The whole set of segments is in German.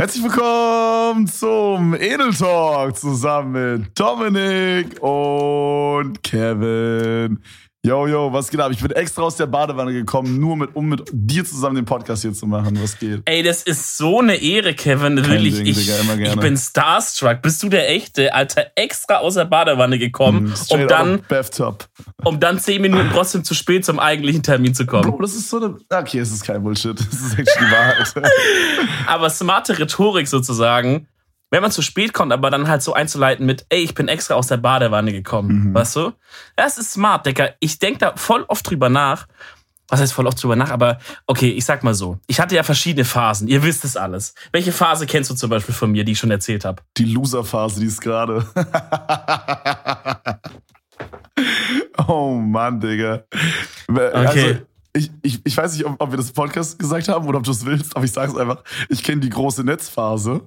Herzlich willkommen zum Edel Talk zusammen mit Dominik und Kevin. Yo, yo, was geht ab? Ich bin extra aus der Badewanne gekommen, nur mit, um mit dir zusammen den Podcast hier zu machen. Was geht? Ey, das ist so eine Ehre, Kevin. Kein Wirklich, Ding, ich, Digga, ich bin starstruck. Bist du der Echte, Alter? Extra aus der Badewanne gekommen, Mm, um dann, Bathtub. um dann zehn Minuten trotzdem zu spät zum eigentlichen Termin zu kommen. Bro, das ist so eine. Okay, es ist kein Bullshit. Das ist echt die Wahrheit. Aber smarte Rhetorik sozusagen, wenn man zu spät kommt, aber dann halt so einzuleiten mit, ey, ich bin extra aus der Badewanne gekommen. Mhm. Weißt du? Das ist smart, Digga. Ich denke da voll oft drüber nach. Was heißt voll oft drüber nach? Aber okay, ich sag mal so. Ich hatte ja verschiedene Phasen. Ihr wisst es alles. Welche Phase kennst du zum Beispiel von mir, die ich schon erzählt habe? Die Loser-Phase, die ist gerade. oh Mann, Digga. Also, ich, ich, ich weiß nicht, ob, ob wir das im Podcast gesagt haben oder ob du es willst, aber ich sage es einfach. Ich kenne die große Netzphase.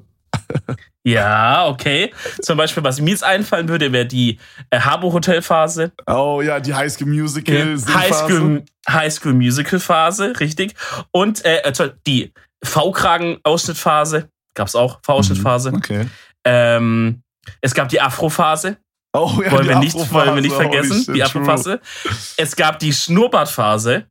Ja, okay. Zum Beispiel, was mir jetzt einfallen würde, wäre die äh, Habbo-Hotel-Phase. Oh ja, die High School Musical. Singphase. High School, High School Musical Phase, richtig. Und äh, äh, die V-Kragen-Ausschnittphase. Gab's auch, V-Ausschnittphase. Mhm, Okay. Ähm, es gab die Afro-Phase. Oh ja, wollen, die wir nicht, wollen wir nicht vergessen. Shit, die Afro-Phase. Es gab die Schnurrbart-Phase.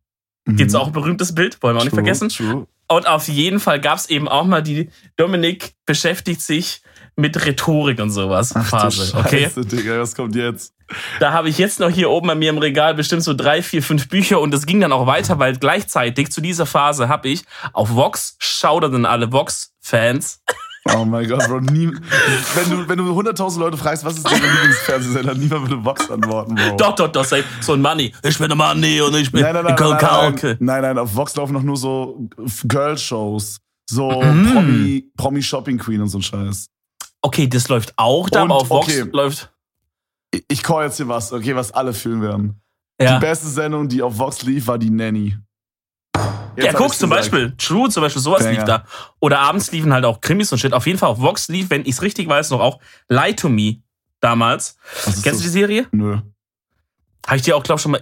true. Gibt's Mhm. auch ein berühmtes Bild, wollen wir auch nicht True, vergessen. True. Und auf jeden Fall gab's eben auch mal die Dominik beschäftigt sich mit Rhetorik und sowas Ach Phase. Okay. Scheiße, Digga, was kommt jetzt? Da habe ich jetzt noch hier oben bei mir im Regal bestimmt so drei, vier, fünf Bücher und es ging dann auch weiter, weil gleichzeitig zu dieser Phase habe ich auf Vox, an alle Vox-Fans, Oh mein Gott, Bro. Nie, wenn du, wenn du 100.000 Leute fragst, was ist dein Lieblingsfernsehsender, niemand würde Vox antworten, Bro. doch, doch, doch, say, so ein Money, ich bin der Money und ich bin Nein, nein, nein, nein, nein, auf Vox laufen noch nur so Girl-Shows. So Mhm. Promi, Promi Shopping Queen und so ein Scheiß. Okay, das läuft auch da, aber auf Vox okay. läuft, Ich, ich call jetzt hier was, okay, was alle fühlen werden. ja. Die beste Sendung, die auf Vox lief, war die Nanny. Jetzt Ja, hab guck, zum. Beispiel, True, zum Beispiel, sowas Banger. lief da. Oder abends liefen halt auch Krimis und Shit. Auf jeden Fall auf Vox lief, wenn ich's richtig weiß, noch auch Lie to Me damals. Kennst du die? Serie? Nö. Habe ich dir auch, glaube ich, schon mal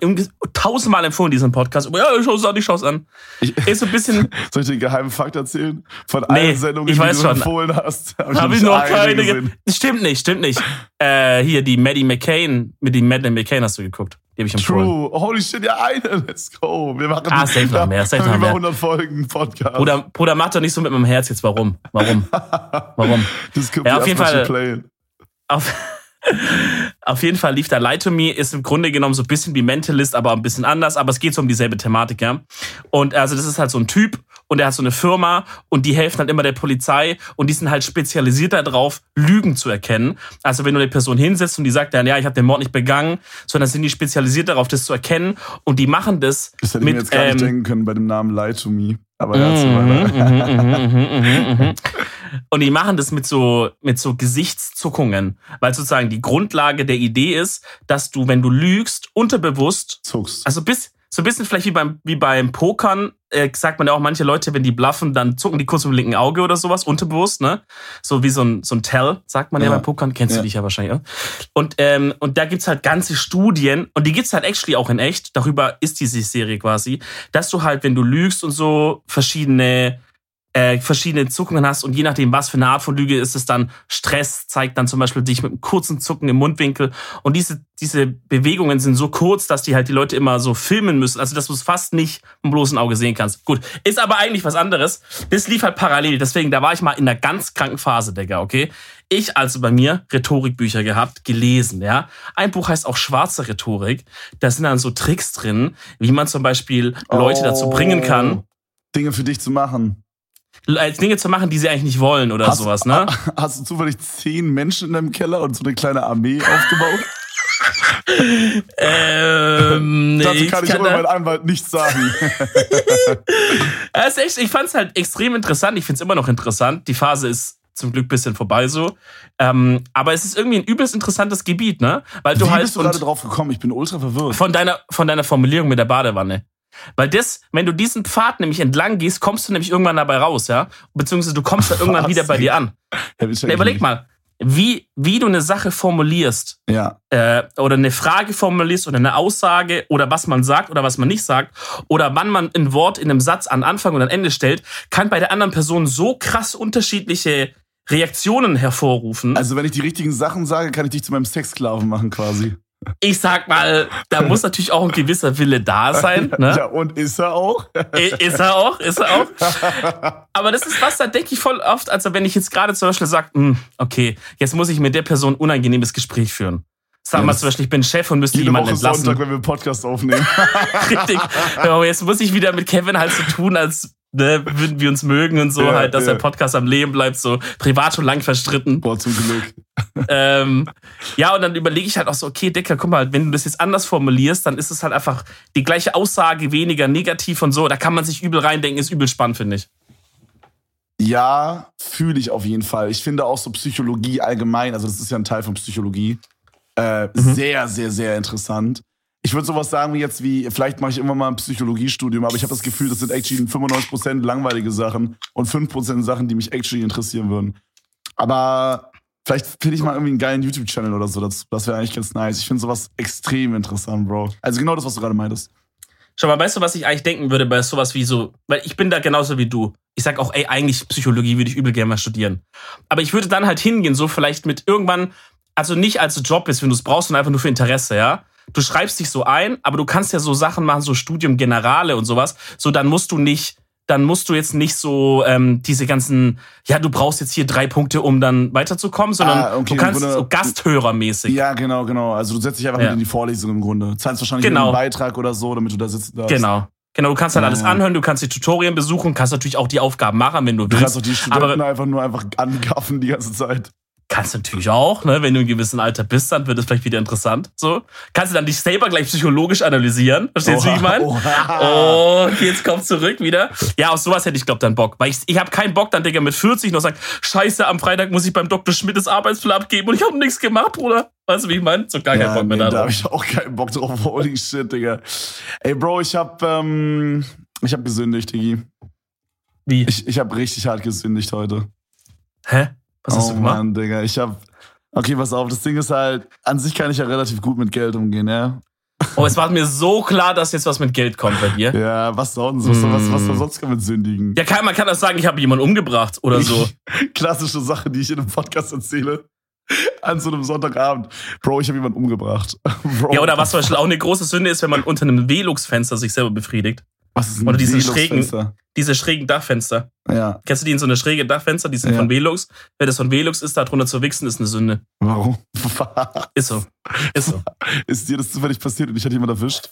tausendmal empfohlen, diesen Podcast. Aber ja, ich schau's an, ich schau's an. Ich, Ist so ein bisschen, soll ich dir einen geheimen Fakt erzählen? Von Nee, allen Sendungen, ich die du schon. empfohlen hast. Hab Habe ich nicht noch eine keine. Ge stimmt nicht, stimmt nicht. Äh, hier, die Maddie McCain, mit dem Maddie McCain hast du geguckt. Die habe ich empfohlen. True. Holy shit, ja, eine. Let's go. Wir machen Ah, safe noch mehr, safe noch mehr. über 100 Folgen Podcast. Bruder, Bruder, mach doch nicht so mit meinem Herz jetzt. Warum? Warum? Warum? das Ja, auf jeden Fall- a play. Auf, auf jeden Fall lief da Lie to Me, ist im Grunde genommen so ein bisschen wie Mentalist, aber ein bisschen anders, aber es geht so um dieselbe Thematik, ja. Und also das ist halt so ein Typ und er hat so eine Firma und die helfen halt immer der Polizei und die sind halt spezialisiert darauf, Lügen zu erkennen. Also wenn du eine Person hinsetzt und die sagt dann, ja, ich habe den Mord nicht begangen, sondern sind die spezialisiert darauf, das zu erkennen und die machen das Das hätte ich mit mir jetzt gar nicht ähm, denken können bei dem Namen Lie to Me. Aber weiter. mhm, mhm, mhm, mhm, mhm. Und die machen das mit so, mit so Gesichtszuckungen, weil sozusagen die Grundlage der Idee ist, dass du, wenn du lügst, unterbewusst, Zuckst. also bis, so ein bisschen vielleicht wie beim, wie beim Pokern, äh, sagt man ja auch, manche Leute, wenn die bluffen, dann zucken die kurz mit dem linken Auge oder sowas, unterbewusst, ne? So wie so ein, so ein Tell, sagt man ja, Ja. beim Pokern, kennst Ja. du dich ja wahrscheinlich, ja? Und, ähm, und da gibt's halt ganze Studien, und die gibt's halt actually auch in echt, darüber ist diese Serie quasi, dass du halt, wenn du lügst und so, verschiedene äh, verschiedene Zuckungen hast und je nachdem, was für eine Art von Lüge ist es dann, Stress zeigt dann zum Beispiel dich mit einem kurzen Zucken im Mundwinkel und diese, diese Bewegungen sind so kurz, dass die halt die Leute immer so filmen müssen, also dass du es fast nicht mit dem bloßen Auge sehen kannst. Gut, ist aber eigentlich was anderes. Das lief halt parallel, deswegen, da war ich mal in einer ganz kranken Phase, Digga, okay? Ich also bei mir Rhetorikbücher gehabt, gelesen, ja. Ein Buch heißt auch Schwarze Rhetorik. Da sind dann so Tricks drin, wie man zum Beispiel Leute dazu bringen kann, Oh, Dinge für dich zu machen. Als Dinge zu machen, die sie eigentlich nicht wollen oder Hast- sowas, ne? Hast du zufällig zehn Menschen in deinem Keller und so eine kleine Armee aufgebaut? ähm, nee, Dazu ich kann ich kann aber mein da, Anwalt nichts sagen. Ist echt, ich fand's halt extrem interessant. Ich find's immer noch interessant. Die Phase ist zum Glück bisschen vorbei so. Ähm, aber es ist irgendwie ein übelst interessantes Gebiet, ne? Weil du Wie halt bist du gerade drauf gekommen? Ich bin ultra verwirrt. von deiner von deiner Formulierung mit der Badewanne. Weil das, wenn du diesen Pfad nämlich entlang gehst, kommst du nämlich irgendwann dabei raus, ja? Beziehungsweise du kommst dann irgendwann wieder bei dir an. Ja, ich überleg mal. wie, wie du eine Sache formulierst Ja. äh, oder eine Frage formulierst oder eine Aussage oder was man sagt oder was man nicht sagt oder wann man ein Wort in einem Satz an Anfang und an Ende stellt, kann bei der anderen Person so krass unterschiedliche Reaktionen hervorrufen. Also, wenn ich die richtigen Sachen sage, kann ich dich zu meinem Sexsklaven machen, quasi. Ich sag mal, da muss natürlich auch ein gewisser Wille da sein. Ne? Ja, und ist er auch? Ist er auch, ist er auch. Aber das ist was, da denke ich voll oft, also wenn ich jetzt gerade zum Beispiel sage, okay, jetzt muss ich mit der Person ein unangenehmes Gespräch führen. Sag mal zum Beispiel, ich bin Chef und müsste Jede jemanden Woche entlassen. Sonntag, wenn wir einen Podcast aufnehmen. Richtig. Jetzt muss ich wieder mit Kevin halt so tun, als ne, würden wir uns mögen und so Ja, halt, dass ja. der Podcast am Leben bleibt, so privat schon lang verstritten. Boah, zum Glück. ähm, ja, und dann überlege ich halt auch so, okay, Dicker, guck mal, wenn du das jetzt anders formulierst, dann ist es halt einfach die gleiche Aussage, weniger negativ und so. Da kann man sich übel reindenken, ist übel spannend, finde ich. Ja, fühle ich auf jeden Fall. Ich finde auch so Psychologie allgemein, also das ist ja ein Teil von Psychologie, äh, sehr, sehr, sehr interessant. Ich würde sowas sagen wie jetzt wie, vielleicht mache ich immer mal ein Psychologiestudium, aber ich habe das Gefühl, das sind actually 95% langweilige Sachen und 5% Sachen, die mich actually interessieren würden. Aber vielleicht finde ich mal irgendwie einen geilen YouTube-Channel oder so dazu. Das wäre eigentlich ganz nice. Ich finde sowas extrem interessant, Bro. Also genau das, was du gerade meintest. Schau mal, weißt du, was ich eigentlich denken würde bei sowas wie so, weil ich bin da genauso wie du. Ich sag auch, ey, eigentlich Psychologie würde ich übel gerne mal studieren. Aber ich würde dann halt hingehen, so vielleicht mit irgendwann, also nicht als Job ist, wenn du es brauchst, sondern einfach nur für Interesse, ja. Du schreibst dich so ein, aber du kannst ja so Sachen machen, so Studium Generale und sowas. So, dann musst du nicht, dann musst du jetzt nicht so ähm, diese ganzen, ja, du brauchst jetzt hier drei Punkte, um dann weiterzukommen, sondern Ah, okay, du kannst Grunde- so Gasthörermäßig. Ja, genau, genau. Also du setzt dich einfach Ja. mit in die Vorlesung im Grunde. Zahlst wahrscheinlich Genau. einen Beitrag oder so, damit du da sitzen darfst. Genau. Genau, du kannst halt Ja, alles anhören, du kannst die Tutorien besuchen, kannst natürlich auch die Aufgaben machen, wenn du Du kannst willst. auch die Studenten aber einfach nur einfach angaffen die ganze Zeit. Kannst natürlich auch, ne, wenn du in einem gewissen Alter bist, dann wird es vielleicht wieder interessant. So. Kannst du dann dich selber gleich psychologisch analysieren. Verstehst du, wie ich meine? Oh, jetzt kommt zurück wieder. Ja, auf sowas hätte ich, glaub dann Bock. Weil ich, ich habe keinen Bock, dann, Digga, mit 40 noch sagen, scheiße, am Freitag muss ich beim Dr. Schmidt das Arbeitsblatt abgeben und ich habe nichts gemacht, Bruder. Weißt du, wie ich meine? So gar keinen Ja, Bock mehr nee, da darauf. habe ich auch keinen Bock drauf. Holy shit, Digga. Ey, Bro, ich hab, ähm, ich hab gesündigt, Diggi. Wie? Ich, ich hab richtig hart gesündigt heute. Hä? Was hast oh du gemacht? Mann, Digga. Ich hab. Okay, pass auf, das Ding ist halt, an sich kann ich ja relativ gut mit Geld umgehen, ja? Oh, es war mir so klar, dass jetzt was mit Geld kommt bei dir. Ja, was sonst? Was, was, was, was sonst kann man sündigen? Ja, kann, man kann auch sagen, ich habe jemanden umgebracht oder so. Klassische Sache, die ich in einem Podcast erzähle. An so einem Sonntagabend. Bro, ich habe jemanden umgebracht. Bro, Ja, oder was zum Beispiel auch eine große Sünde ist, wenn man unter einem Velux-Fenster sich selber befriedigt. Was ist ein oder diese Velux-Fenster? Diese schrägen Dachfenster. Ja, Kennst du die in so eine schräge Dachfenster? Die sind Ja. von Velux. Wenn das von Velux ist, da drunter zu wichsen, ist eine Sünde. warum? Ist so. Ist so. ist dir das zufällig passiert und ich hatte jemand erwischt?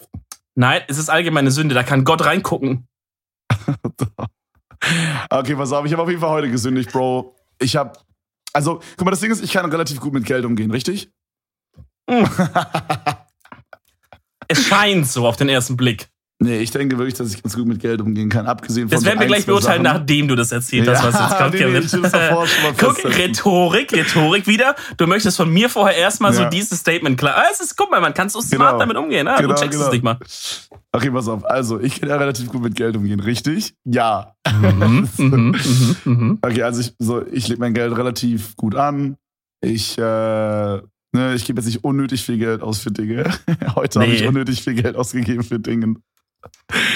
Nein, es ist allgemeine Sünde. Da kann Gott reingucken. Okay, pass auf, ich habe auf jeden Fall heute gesündigt, Bro. Ich habe, also, guck mal, das Ding ist, ich kann relativ gut mit Geld umgehen, richtig? Es scheint so auf den ersten Blick. Nee, ich denke wirklich, dass ich ganz gut mit Geld umgehen kann, abgesehen von Das so werden wir gleich beurteilen, Sachen. nachdem du das erzählt hast, Ja, was jetzt kommt, nee, nee, mal Guck. Rhetorik, Rhetorik wieder. Du möchtest von mir vorher erstmal so Ja. dieses Statement klar. Ah, es ist, guck mal, man kann so smart Genau. damit umgehen. Ah, Genau, du checkst genau. es nicht mal. Okay, pass auf. Also, ich kann ja relativ gut mit Geld umgehen, richtig? Ja. Mhm, mhm, mhm, mhm. Okay, also ich, so, ich lege mein Geld relativ gut an. Ich, äh, ne, ich gebe jetzt nicht unnötig viel Geld aus für Dinge. Heute habe Nee. ich unnötig viel Geld ausgegeben für Dinge.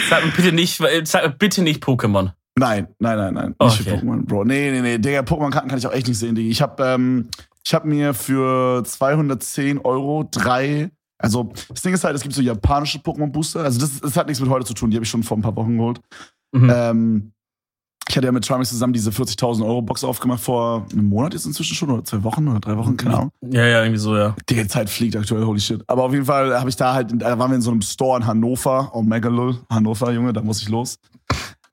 Sag mir bitte nicht, sag mir bitte nicht Pokémon. Nein, nein, nein, nein. Nicht Okay. für Pokémon, Bro. Nee, nee, nee. Digga, Pokémon-Karten kann ich auch echt nicht sehen, Digga. Ich habe ähm, ich hab mir für 210 Euro drei. Also, das Ding ist halt, es gibt so japanische Pokémon-Booster. Also, das, das hat nichts mit heute zu tun. Die habe ich schon vor ein paar Wochen geholt. Mhm. Ähm, ich hatte ja mit Trimax zusammen diese 40.000 Euro Box aufgemacht vor einem Monat jetzt inzwischen schon oder zwei Wochen oder drei Wochen, keine Ahnung. Ja, ja, irgendwie so, ja. Die Zeit fliegt aktuell, holy shit. Aber auf jeden Fall habe ich da halt, da waren wir in so einem Store in Hannover, oh Megalol, Hannover, Junge, da muss ich los.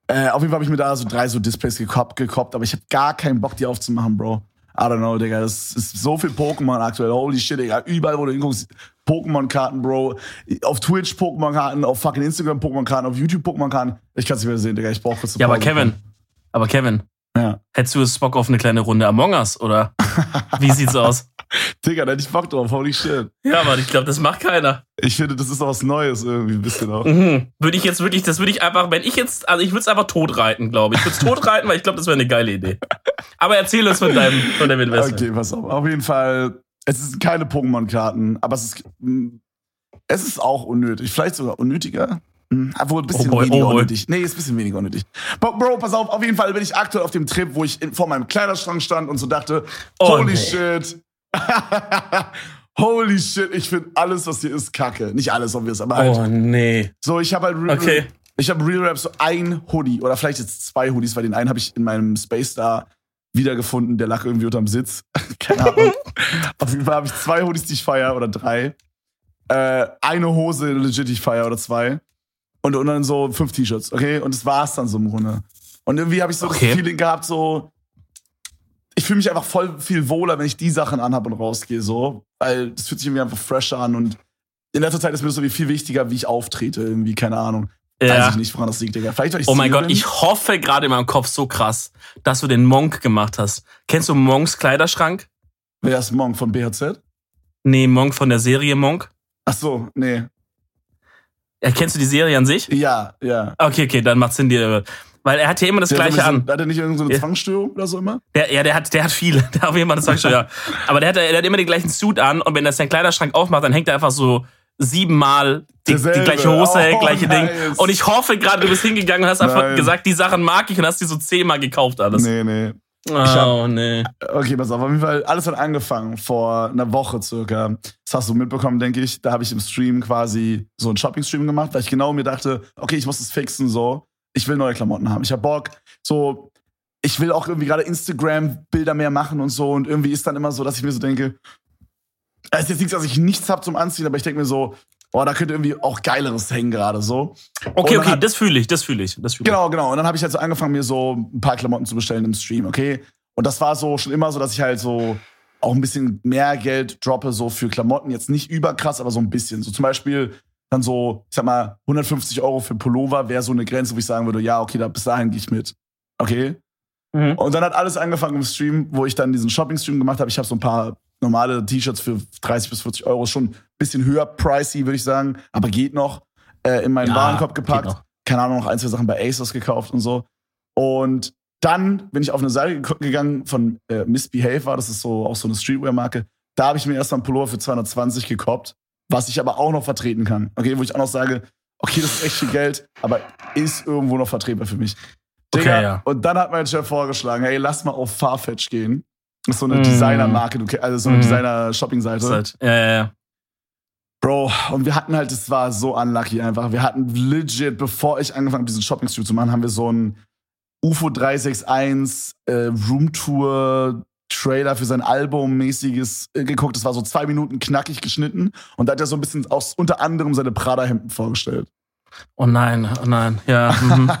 Äh, auf jeden Fall habe ich mir da so drei so Displays gekoppt, gekoppt aber ich habe gar keinen Bock, die aufzumachen, Bro. I don't know, Digga. Das ist so viel Pokémon aktuell. Holy shit, Digga. Überall, wo du hinguckst, Pokémon-Karten, Bro. Auf Twitch Pokémon-Karten, auf fucking Instagram Pokémon-Karten, auf YouTube Pokémon-Karten. Ich kann es nicht mehr sehen, Digga. Ich brauche kurz Ja, aber. Kevin, aber Kevin, Ja. hättest du jetzt Bock auf eine kleine Runde Among Us, oder? Wie sieht's aus? Digga, da hätte ich Bock drauf. Holy shit. Ja, aber ich glaube, das macht keiner. Ich finde, das ist doch was Neues irgendwie, ein bisschen auch. Mhm. Würde ich jetzt wirklich, das würde ich einfach, wenn ich jetzt, also ich würde es einfach tot reiten, glaube ich. Ich würde es tot reiten, weil ich glaube, das wäre eine geile Idee. Aber erzähl uns von deinem, von deinem Investment. Okay, pass auf. Auf jeden Fall, es sind keine Pokémon-Karten, aber es ist, es ist auch unnötig. Vielleicht sogar unnötiger. Obwohl, ein bisschen Oh boy, weniger oh unnötig. Nee, ist ein bisschen weniger unnötig. Bro, Bro, pass auf, auf jeden Fall bin ich aktuell auf dem Trip, wo ich in, vor meinem Kleiderschrank stand und so dachte, Oh, holy nee. shit. holy shit, ich finde alles, was hier ist, kacke. Nicht alles, obvious, aber halt. Oh nee. So, ich habe halt Real, Okay. ich habe Real Rap so ein Hoodie oder vielleicht jetzt zwei Hoodies, weil den einen habe ich in meinem Space Star wiedergefunden, der lag irgendwie unterm Sitz. Keine Ahnung. Auf jeden Fall habe ich zwei Hoodies, die ich feiere oder drei. Äh, eine Hose legit, die ich feiere oder zwei. Und, und dann so fünf T-Shirts, okay? Und das war's dann so im Grunde. Und irgendwie habe ich so Okay. das Feeling gehabt, so, ich fühle mich einfach voll viel wohler, wenn ich die Sachen anhabe und rausgehe, so. Weil das fühlt sich irgendwie einfach fresher an und in letzter Zeit ist mir das irgendwie viel wichtiger, wie ich auftrete, irgendwie, keine Ahnung. Weiß Ja. ich nicht, woran das liegt, Digga. Vielleicht, weil ich Oh mein Gott, bin. ich hoffe gerade in meinem Kopf so krass, dass du den Monk gemacht hast. Kennst du Monks Kleiderschrank? Wer ist Monk von BHZ? Nee, Monk von der Serie Monk. Ach so, nee. Ja, kennst du die Serie an sich? Ja, ja. Okay, okay, dann macht's Sinn dir. Weil er hat ja immer das Der Gleiche so, an. Hat er nicht irgendeine Ja. Zwangsstörung oder so immer? Der, ja, der hat, der hat viele. Der hat auf jeden Fall, ich schon, ja. Aber der hat, der hat immer den gleichen Suit an und wenn er seinen Kleiderschrank aufmacht, dann hängt er einfach so siebenmal die, die gleiche Hose, Oh, gleiche Ding. nice. Und ich hoffe gerade, du bist hingegangen und hast einfach Nein. gesagt, die Sachen mag ich und hast die so zehnmal gekauft alles. Nee, nee. Oh, hab- nee. Okay, pass auf. Auf jeden Fall, alles hat angefangen vor einer Woche circa. Das hast du mitbekommen, denke ich. Da habe ich im Stream quasi so einen Shopping-Stream gemacht, weil ich genau mir dachte, okay, ich muss das fixen so. Ich will neue Klamotten haben. Ich habe Bock. So, ich will auch irgendwie gerade Instagram-Bilder mehr machen und so. Und irgendwie ist dann immer so, dass ich mir so denke, es ist jetzt nichts, dass ich nichts habe zum Anziehen, aber ich denke mir so, boah, da könnte irgendwie auch Geileres hängen gerade so. Okay, okay, hat- das fühle ich, das fühle ich, das fühle ich. Genau, genau. Und dann habe ich halt so angefangen, mir so ein paar Klamotten zu bestellen im Stream, okay? Und das war so schon immer so, dass ich halt so auch ein bisschen mehr Geld droppe, so für Klamotten. Jetzt nicht überkrass, aber so ein bisschen. So zum Beispiel dann so, ich sag mal, 150 Euro für Pullover wäre so eine Grenze, wo ich sagen würde, ja, okay, da bis dahin gehe ich mit. Okay? Mhm. Und dann hat alles angefangen im Stream, wo ich dann diesen Shopping-Stream gemacht habe. Ich habe so ein paar normale T-Shirts für 30 bis 40 Euro, schon ein bisschen höher pricey, würde ich sagen, aber geht noch, äh, in meinen Ja, Warenkorb gepackt keine Ahnung, noch ein, zwei Sachen bei ASOS gekauft und so. Und dann bin ich auf eine Seite gegangen von äh, Misbehave, war das ist so auch so eine Streetwear-Marke. Da habe ich mir erstmal einen Pullover für 220 gekoppt, was ich aber auch noch vertreten kann. Okay, wo ich auch noch sage, okay, das ist echt viel Geld, aber ist irgendwo noch vertretbar für mich. Okay, Digga, ja. Und dann hat mein Chef vorgeschlagen, hey, lass mal auf Farfetch gehen. So eine Mm. Designer-Marke, also so eine Mm. Designer-Shopping-Seite. Halt- Ja, ja, ja. Bro, und wir hatten halt, das war so unlucky einfach. Wir hatten legit, bevor ich angefangen habe, diesen Shopping-Stream zu machen, haben wir so einen UFO 361 äh, Roomtour Trailer für sein Album mäßiges äh, geguckt. Das war so zwei Minuten knackig geschnitten und da hat er so ein bisschen aus unter anderem seine Prada-Hemden vorgestellt. Oh nein, oh nein, ja. Mhm.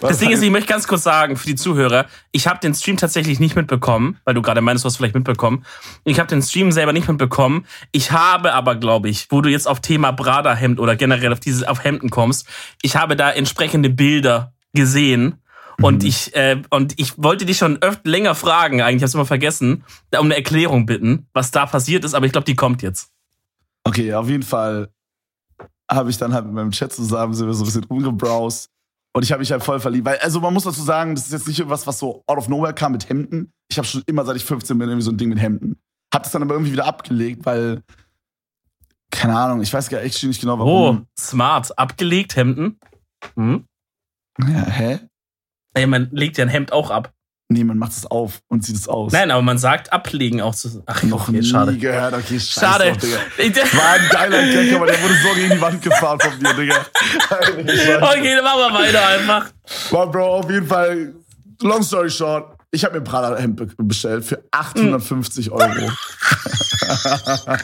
Das Ding ist, ich möchte ganz kurz sagen für die Zuhörer, ich habe den Stream tatsächlich nicht mitbekommen, weil du gerade meinst, du hast vielleicht mitbekommen. Ich habe den Stream selber nicht mitbekommen. Ich habe aber, glaube ich, wo du jetzt auf Thema Prada-Hemd oder generell auf dieses auf Hemden kommst, ich habe da entsprechende Bilder gesehen. Und Mhm. ich äh, und ich wollte dich schon öfter länger fragen, eigentlich habe ich immer vergessen, um eine Erklärung bitten, was da passiert ist, aber ich glaube, die kommt jetzt. Okay, auf jeden Fall habe ich dann halt mit meinem Chat zusammen so ein bisschen umgebrowst und ich habe mich halt voll verliebt. Weil, also man muss dazu sagen, das ist jetzt nicht irgendwas, was so out of nowhere kam mit Hemden. Ich habe schon immer, seit ich 15 bin, irgendwie so ein Ding mit Hemden. Hab das dann aber irgendwie wieder abgelegt, weil, keine Ahnung, ich weiß gar echt nicht genau Oh, warum. smart. Abgelegt Hemden. Hm? Ja, hä? Ey, man legt ja ein Hemd auch ab. Nee, man macht es auf und zieht es aus. Nein, aber man sagt ablegen auch zu. Ach, noch okay, nie schade. gehört. Okay, Schade. Ich- War ein geiler Gag, aber der wurde so gegen die Wand gefahren von mir, Digga. Okay, dann machen wir weiter einfach. Boah, Bro, auf jeden Fall, long story short, ich habe mir ein Prada-Hemd be- bestellt für 850 Euro.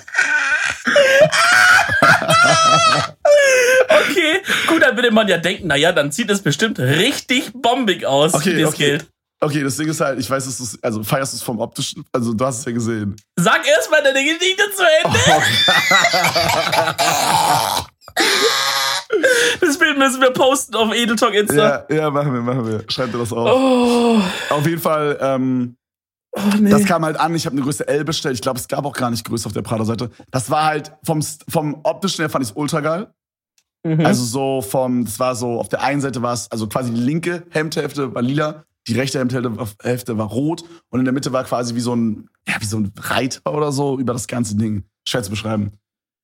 Okay, gut, dann würde man ja denken, naja, dann sieht es bestimmt richtig bombig aus, Okay, für das okay. Geld. Okay, das Ding ist halt, ich weiß, dass du also feierst du es vom optischen, also du hast es ja gesehen. Sag erstmal deine Geschichte zu Ende. Das Bild müssen wir posten auf Edeltalk Insta. Ja, ja, machen wir, machen wir. Schreib dir das auf. Oh, Auf jeden Fall, ähm, oh nee. das kam halt an, ich habe eine Größe L bestellt. Ich glaube, es gab auch gar nicht Größe auf der Prada-Seite. Das war halt vom, vom optischen her fand ich es ultra geil. Mhm. Also so vom, das war so, auf der einen Seite war es, also quasi die linke Hemdhälfte war lila die rechte Hälfte war rot und in der Mitte war quasi wie so ein, ja, wie so ein Reiter oder so über das ganze Ding. Schwer zu beschreiben.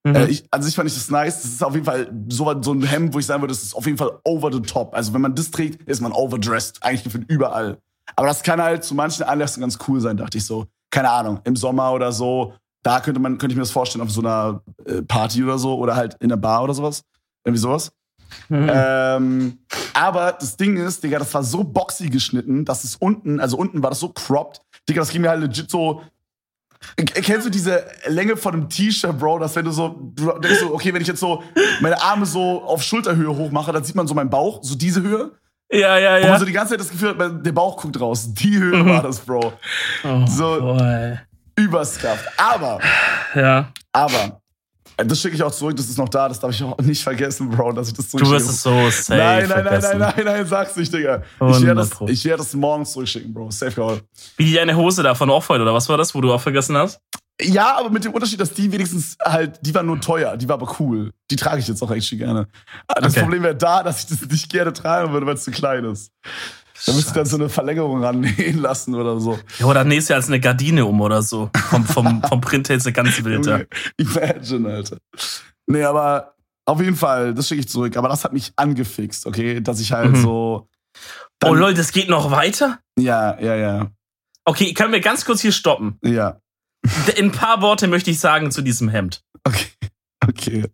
Mhm. Äh, ich, also ich fand ich das nice. Das ist auf jeden Fall so, so ein Hemd, wo ich sagen würde, das ist auf jeden Fall over the top. Also wenn man das trägt, ist man overdressed. Eigentlich überall. Aber das kann halt zu manchen Anlässen ganz cool sein, dachte ich so. Keine Ahnung, im Sommer oder so. Da könnte man, könnte ich mir das vorstellen, auf so einer äh, Party oder so oder halt in einer Bar oder sowas. Irgendwie sowas. Mhm. Ähm, aber das Ding ist, Digga, das war so boxy geschnitten, dass es unten, also unten war das so cropped. Digga, das ging mir halt legit so Kennst du diese Länge von einem T-Shirt, Bro, dass wenn du so, du denkst so, okay, wenn ich jetzt so meine Arme so auf Schulterhöhe hochmache, dann sieht man so meinen Bauch, so diese Höhe. Ja, ja, ja. Man so die ganze Zeit das Gefühl der Bauch guckt raus. Die Höhe mhm. war das, Bro. Oh, so boy. überscuffed. Aber, ja. aber, das schicke ich auch zurück, das ist noch da, das darf ich auch nicht vergessen, Bro, dass ich das zurückschicke. Du wirst es so safe Nein, nein, nein, nein, nein, nein, sag's nicht, Digga. Ich werde das, ich werd das morgen zurückschicken, Bro. Safe call. Wie deine Hose da von Off-White, oder was war das, wo du auch vergessen hast? Ja, aber mit dem Unterschied, dass die wenigstens halt, die war nur teuer, die war aber cool. Die trage ich jetzt auch echt gerne. Das okay. Problem wäre da, dass ich das nicht gerne tragen würde, weil es zu klein ist. Da müsste ich dann so eine Verlängerung rannähen lassen oder so. Ja, oder nähst du als eine Gardine um oder so. Vom, vom, vom Print her ist eine ganz wild. Imagine, Alter. Nee, aber auf jeden Fall, das schicke ich zurück. Aber das hat mich angefixt, okay? Dass ich halt mhm. so. oh lol, das geht noch weiter? Ja, ja, ja. Okay, können wir ganz kurz hier stoppen? Ja. In ein paar Worte möchte ich sagen zu diesem Hemd. Okay. Okay.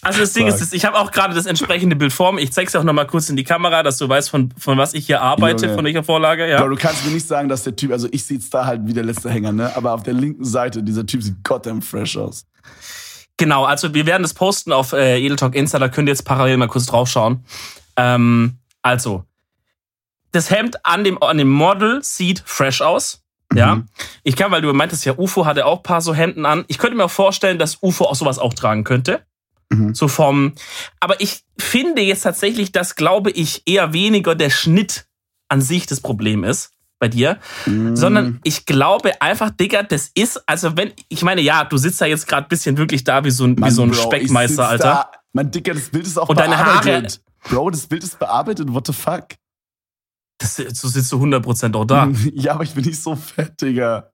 Also das Ding ist, ich habe auch gerade das entsprechende Bild vor mir. Ich zeig's dir auch noch mal kurz in die Kamera, dass du weißt, von, von was ich hier arbeite, Junge. von welcher Vorlage. Ja. Aber du kannst mir nicht sagen, dass der Typ, also ich sehe da halt wie der letzte Hänger, ne? Aber auf der linken Seite, dieser Typ sieht goddamn fresh aus. Genau, also wir werden das posten auf äh, Edeltalk Insta, da könnt ihr jetzt parallel mal kurz draufschauen. Ähm, also, das Hemd an dem, an dem Model sieht fresh aus. Ja, mhm. ich kann, weil du meintest ja, UFO hatte auch paar so Hemden an. Ich könnte mir auch vorstellen, dass UFO auch sowas auch tragen könnte. Mhm. So vom, aber ich finde jetzt tatsächlich, dass glaube ich eher weniger der Schnitt an sich das Problem ist bei dir, mhm. sondern ich glaube einfach, Digga, das ist, also wenn, ich meine, ja, du sitzt da jetzt gerade bisschen wirklich da wie so ein, Mann, wie so ein Bro, Speckmeister, Alter. Da, mein Digga, das Bild ist auch Und bearbeitet. deine Haare. Bro, das Bild ist bearbeitet, what the fuck? Das, so sitzt du 100% auch da. Ja, aber ich bin nicht so fett, Digga.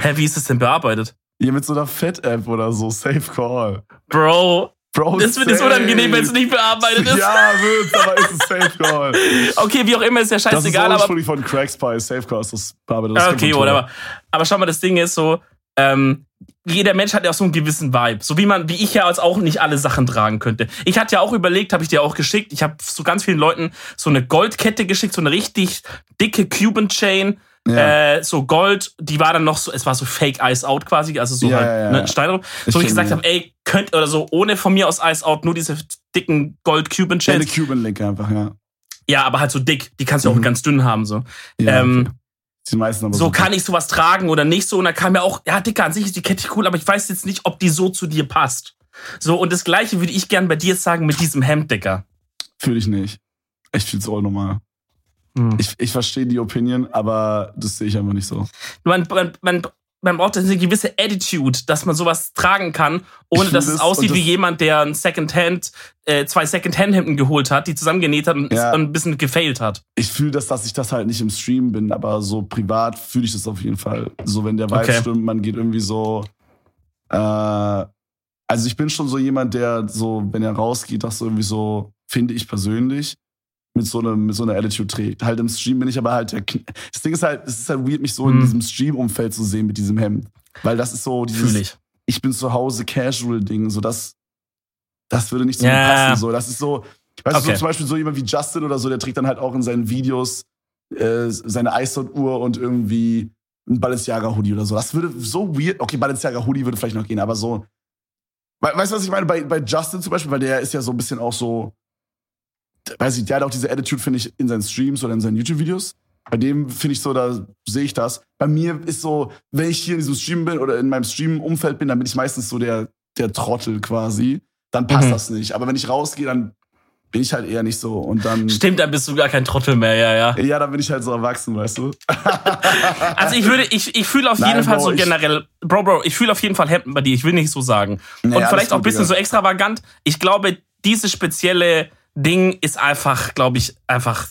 Hä, wie ist das denn bearbeitet? Hier mit so einer Fett-App oder so, Safe Call. Bro, Bro, das wird jetzt unangenehm, wenn es nicht bearbeitet ist. Ja, wird's, aber ist es Safe Call. okay, wie auch immer, ist ja scheißegal. Das ist aber von Crackspy, Safe Call ist das bearbeitet. Das okay, oder? Aber schau mal, das Ding ist so, ähm, jeder Mensch hat ja auch so einen gewissen Vibe. So wie man, wie ich ja als auch nicht alle Sachen tragen könnte. Ich hatte ja auch überlegt, habe ich dir auch geschickt. Ich habe so ganz vielen Leuten so eine Goldkette geschickt, so eine richtig dicke Cuban Chain. Ja. Äh, so Gold, die war dann noch so, es war so Fake Ice Out quasi, also so ja, halt ja, ne, Stein. So wie ich gesagt habe, ey, könnt oder so ohne von mir aus Ice Out nur diese dicken Gold Cuban Chains. Eine Cuban Link einfach, ja. Ja, aber halt so dick, die kannst du mhm. auch ganz dünn haben so. Ja, ähm, okay. Die meisten aber so, so kann ich sowas tragen oder nicht so. Und dann kam mir auch, ja, Dicker, an sich ist die Kette cool, aber ich weiß jetzt nicht, ob die so zu dir passt. So, und das gleiche würde ich gern bei dir sagen mit diesem Hemd, Dicker. Fühle ich nicht. Ich fühle es auch normal. Hm. Ich, ich verstehe die Opinion, aber das sehe ich einfach nicht so. Man, man, man, man braucht eine gewisse Attitude, dass man sowas tragen kann, ohne dass es aussieht wie jemand, der ein Secondhand, äh, zwei Secondhand-Hemden geholt hat, die zusammengenäht hat und ja. ein bisschen gefailt hat. Ich fühle das, dass ich das halt nicht im Stream bin, aber so privat fühle ich das auf jeden Fall. So, wenn der Vibe okay. stimmt, man geht irgendwie so. Äh, also ich bin schon so jemand, der so, wenn er rausgeht, das so irgendwie so, finde ich persönlich, mit so, einem, mit so einer Attitude trägt. Halt im Stream bin ich aber halt der. Das Ding ist halt, es ist halt weird, mich so in hm. diesem Stream-Umfeld zu sehen mit diesem Hemd. Weil das ist so dieses. Ich. ich bin zu Hause Casual-Ding. So, das, das würde nicht zu yeah. mir passen. So, das ist so. Weißt okay. du, so zum Beispiel so jemand wie Justin oder so, der trägt dann halt auch in seinen Videos äh, seine Eisdot-Uhr und irgendwie ein Balenciaga-Hoodie oder so. Das würde so weird. Okay, Balenciaga-Hoodie würde vielleicht noch gehen, aber so. Weißt du, was ich meine? Bei, bei Justin zum Beispiel, weil der ist ja so ein bisschen auch so weiß ich, der hat auch diese Attitude, finde ich, in seinen Streams oder in seinen YouTube-Videos. Bei dem finde ich so, da sehe ich das. Bei mir ist so, wenn ich hier in diesem Stream bin oder in meinem Stream-Umfeld bin, dann bin ich meistens so der, der Trottel quasi. Dann passt mhm. das nicht. Aber wenn ich rausgehe, dann bin ich halt eher nicht so. Und dann. Stimmt, dann bist du gar kein Trottel mehr, ja, ja. Ja, dann bin ich halt so erwachsen, weißt du. also ich würde, ich, ich fühle auf Nein, jeden Fall Bro, so generell, Bro, Bro, ich fühle auf jeden Fall Hemden bei dir. Ich will nicht so sagen. Nee, Und vielleicht auch ein bisschen so extravagant. Ich glaube, diese spezielle Ding ist einfach, glaube ich, einfach.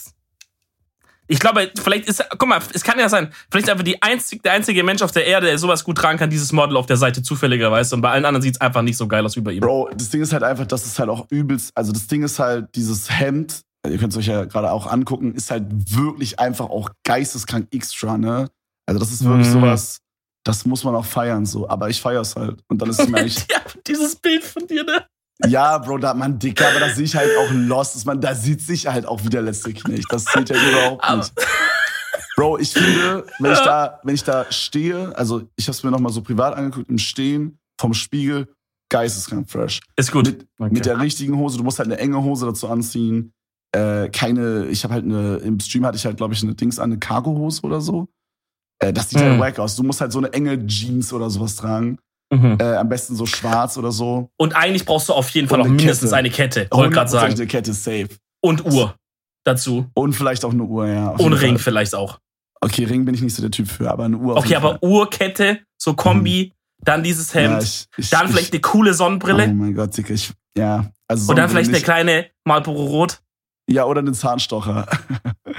Ich glaube, vielleicht ist, guck mal, es kann ja sein, vielleicht ist einfach die einzig, der einzige Mensch auf der Erde, der sowas gut tragen kann, dieses Model auf der Seite zufälligerweise. Und bei allen anderen sieht es einfach nicht so geil aus wie bei ihm. Bro, das Ding ist halt einfach, dass es halt auch übelst, also das Ding ist halt, dieses Hemd, ihr könnt es euch ja gerade auch angucken, ist halt wirklich einfach auch geisteskrank extra, ne? Also das ist wirklich Mhm. sowas, das muss man auch feiern, so. Aber ich feiere es halt. Und dann ist es mir eigentlich, ja, dieses Bild von dir, ne? Ja, Bro, da hat man dicker, aber da sehe ich halt auch lost. Dass man, da sieht sich halt auch wie der letzte Knecht. Das zählt ja überhaupt Aber- nicht. Bro, ich finde, wenn ich da, wenn ich da stehe, also ich habe es mir nochmal so privat angeguckt, im Stehen vom Spiegel, geisteskrank fresh. Ist gut. Mit, Okay. mit der richtigen Hose, du musst halt eine enge Hose dazu anziehen. Äh, keine, ich habe halt eine, im Stream hatte ich halt, glaube ich, eine Dings an, eine Cargo-Hose oder so. Äh, das sieht Mhm. halt wack aus. Du musst halt so eine enge Jeans oder sowas tragen. Mhm. Äh, am besten so schwarz oder so. Und eigentlich brauchst du auf jeden Fall eine mindestens Kette. eine Kette. Wollte gerade sagen. Eine Kette safe. Und Uhr dazu. Und vielleicht auch eine Uhr, ja. Und Ring Fall. vielleicht auch. Okay, Ring bin ich nicht so der Typ für, aber eine Uhr. Okay, aber Uhr, Kette, so Kombi, dann dieses. Hemd, Ja, ich, ich, dann ich, vielleicht eine coole Oh Sonnenbrille mein Gott, Dicker, ich, ja. Also und dann vielleicht eine nicht. kleine Marlboro Rot. Ja, oder einen Zahnstocher.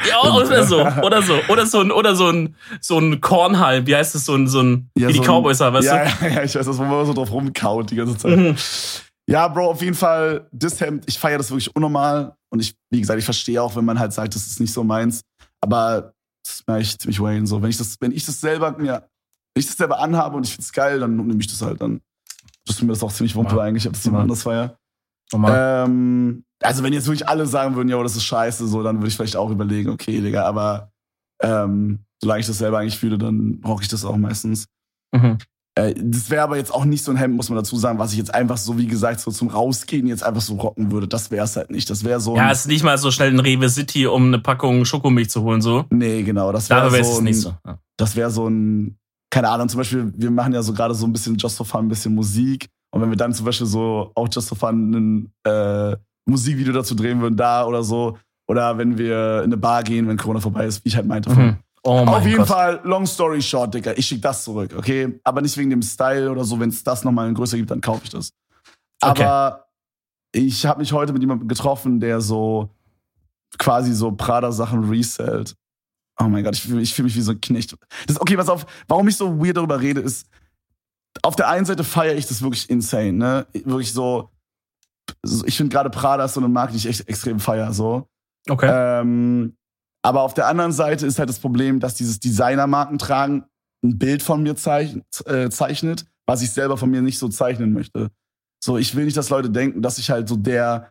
Ja, oder so, oder so, oder so ein, oder so ein, so ein Kornhalm, wie heißt das, so ein, so ein, Ja, wie die so ein- Cowboys haben, weißt ja, ja, ja, ich weiß, das, wo man so drauf rumkaut die ganze du? Zeit. Mhm. Ja, Bro, auf jeden Fall, das Hemd, ich feiere das wirklich unnormal. Und ich, wie gesagt, ich verstehe auch, wenn man halt sagt, das ist nicht so meins. Aber das ist mir eigentlich ziemlich Wayne. So, wenn ich das, wenn ich das selber mir, wenn ich das selber anhabe und ich find's geil, dann nehme ich das halt dann. Das ist mir das auch ziemlich wumpe Ja. eigentlich, ob das jemand Ja. anderes feiert. Ähm, also wenn jetzt wirklich alle sagen würden, ja, das ist scheiße, so, dann würde ich vielleicht auch überlegen, okay, Digga, aber ähm, solange ich das selber eigentlich fühle, dann rock ich das auch meistens. Mhm. Äh, das wäre aber jetzt auch nicht so ein Hemd, muss man dazu sagen, was ich jetzt einfach so, wie gesagt, so zum Rausgehen jetzt einfach so rocken würde. Das wäre es halt nicht. Das wäre so ein, Ja, es ist nicht mal so schnell in Rewe City, um eine Packung Schokomilch zu holen, so. Nee, genau. Das Da wäre so, es ein- nicht so. Ja. das wäre so ein, keine Ahnung, zum Beispiel, wir machen ja so gerade so ein bisschen Just for Fun, ein bisschen Musik. Und wenn wir dann zum Beispiel so auch Just for Fun ein äh, Musikvideo dazu drehen würden, da oder so. Oder wenn wir in eine Bar gehen, wenn Corona vorbei ist, wie ich halt meinte. Mhm. Oh mein Auf jeden Gott. Fall, long story short, Digga, ich schick das zurück, okay? Aber nicht wegen dem Style oder so, wenn es das nochmal in größer gibt, dann kaufe ich das. Okay. Aber ich habe mich heute mit jemandem getroffen, der so quasi so Prada-Sachen resellt. Oh mein Gott, ich fühle fühl mich wie so ein Knecht. Das, okay, pass auf, warum ich so weird darüber rede, ist, auf der einen Seite feiere ich das wirklich insane, ne? Wirklich so ich finde gerade Prada ist so eine Marke, die ich echt extrem feiere, so. Okay. Ähm, aber auf der anderen Seite ist halt das Problem, dass dieses Designermarken tragen ein Bild von mir zeich äh, zeichnet, was ich selber von mir nicht so zeichnen möchte. So, ich will nicht, dass Leute denken, dass ich halt so der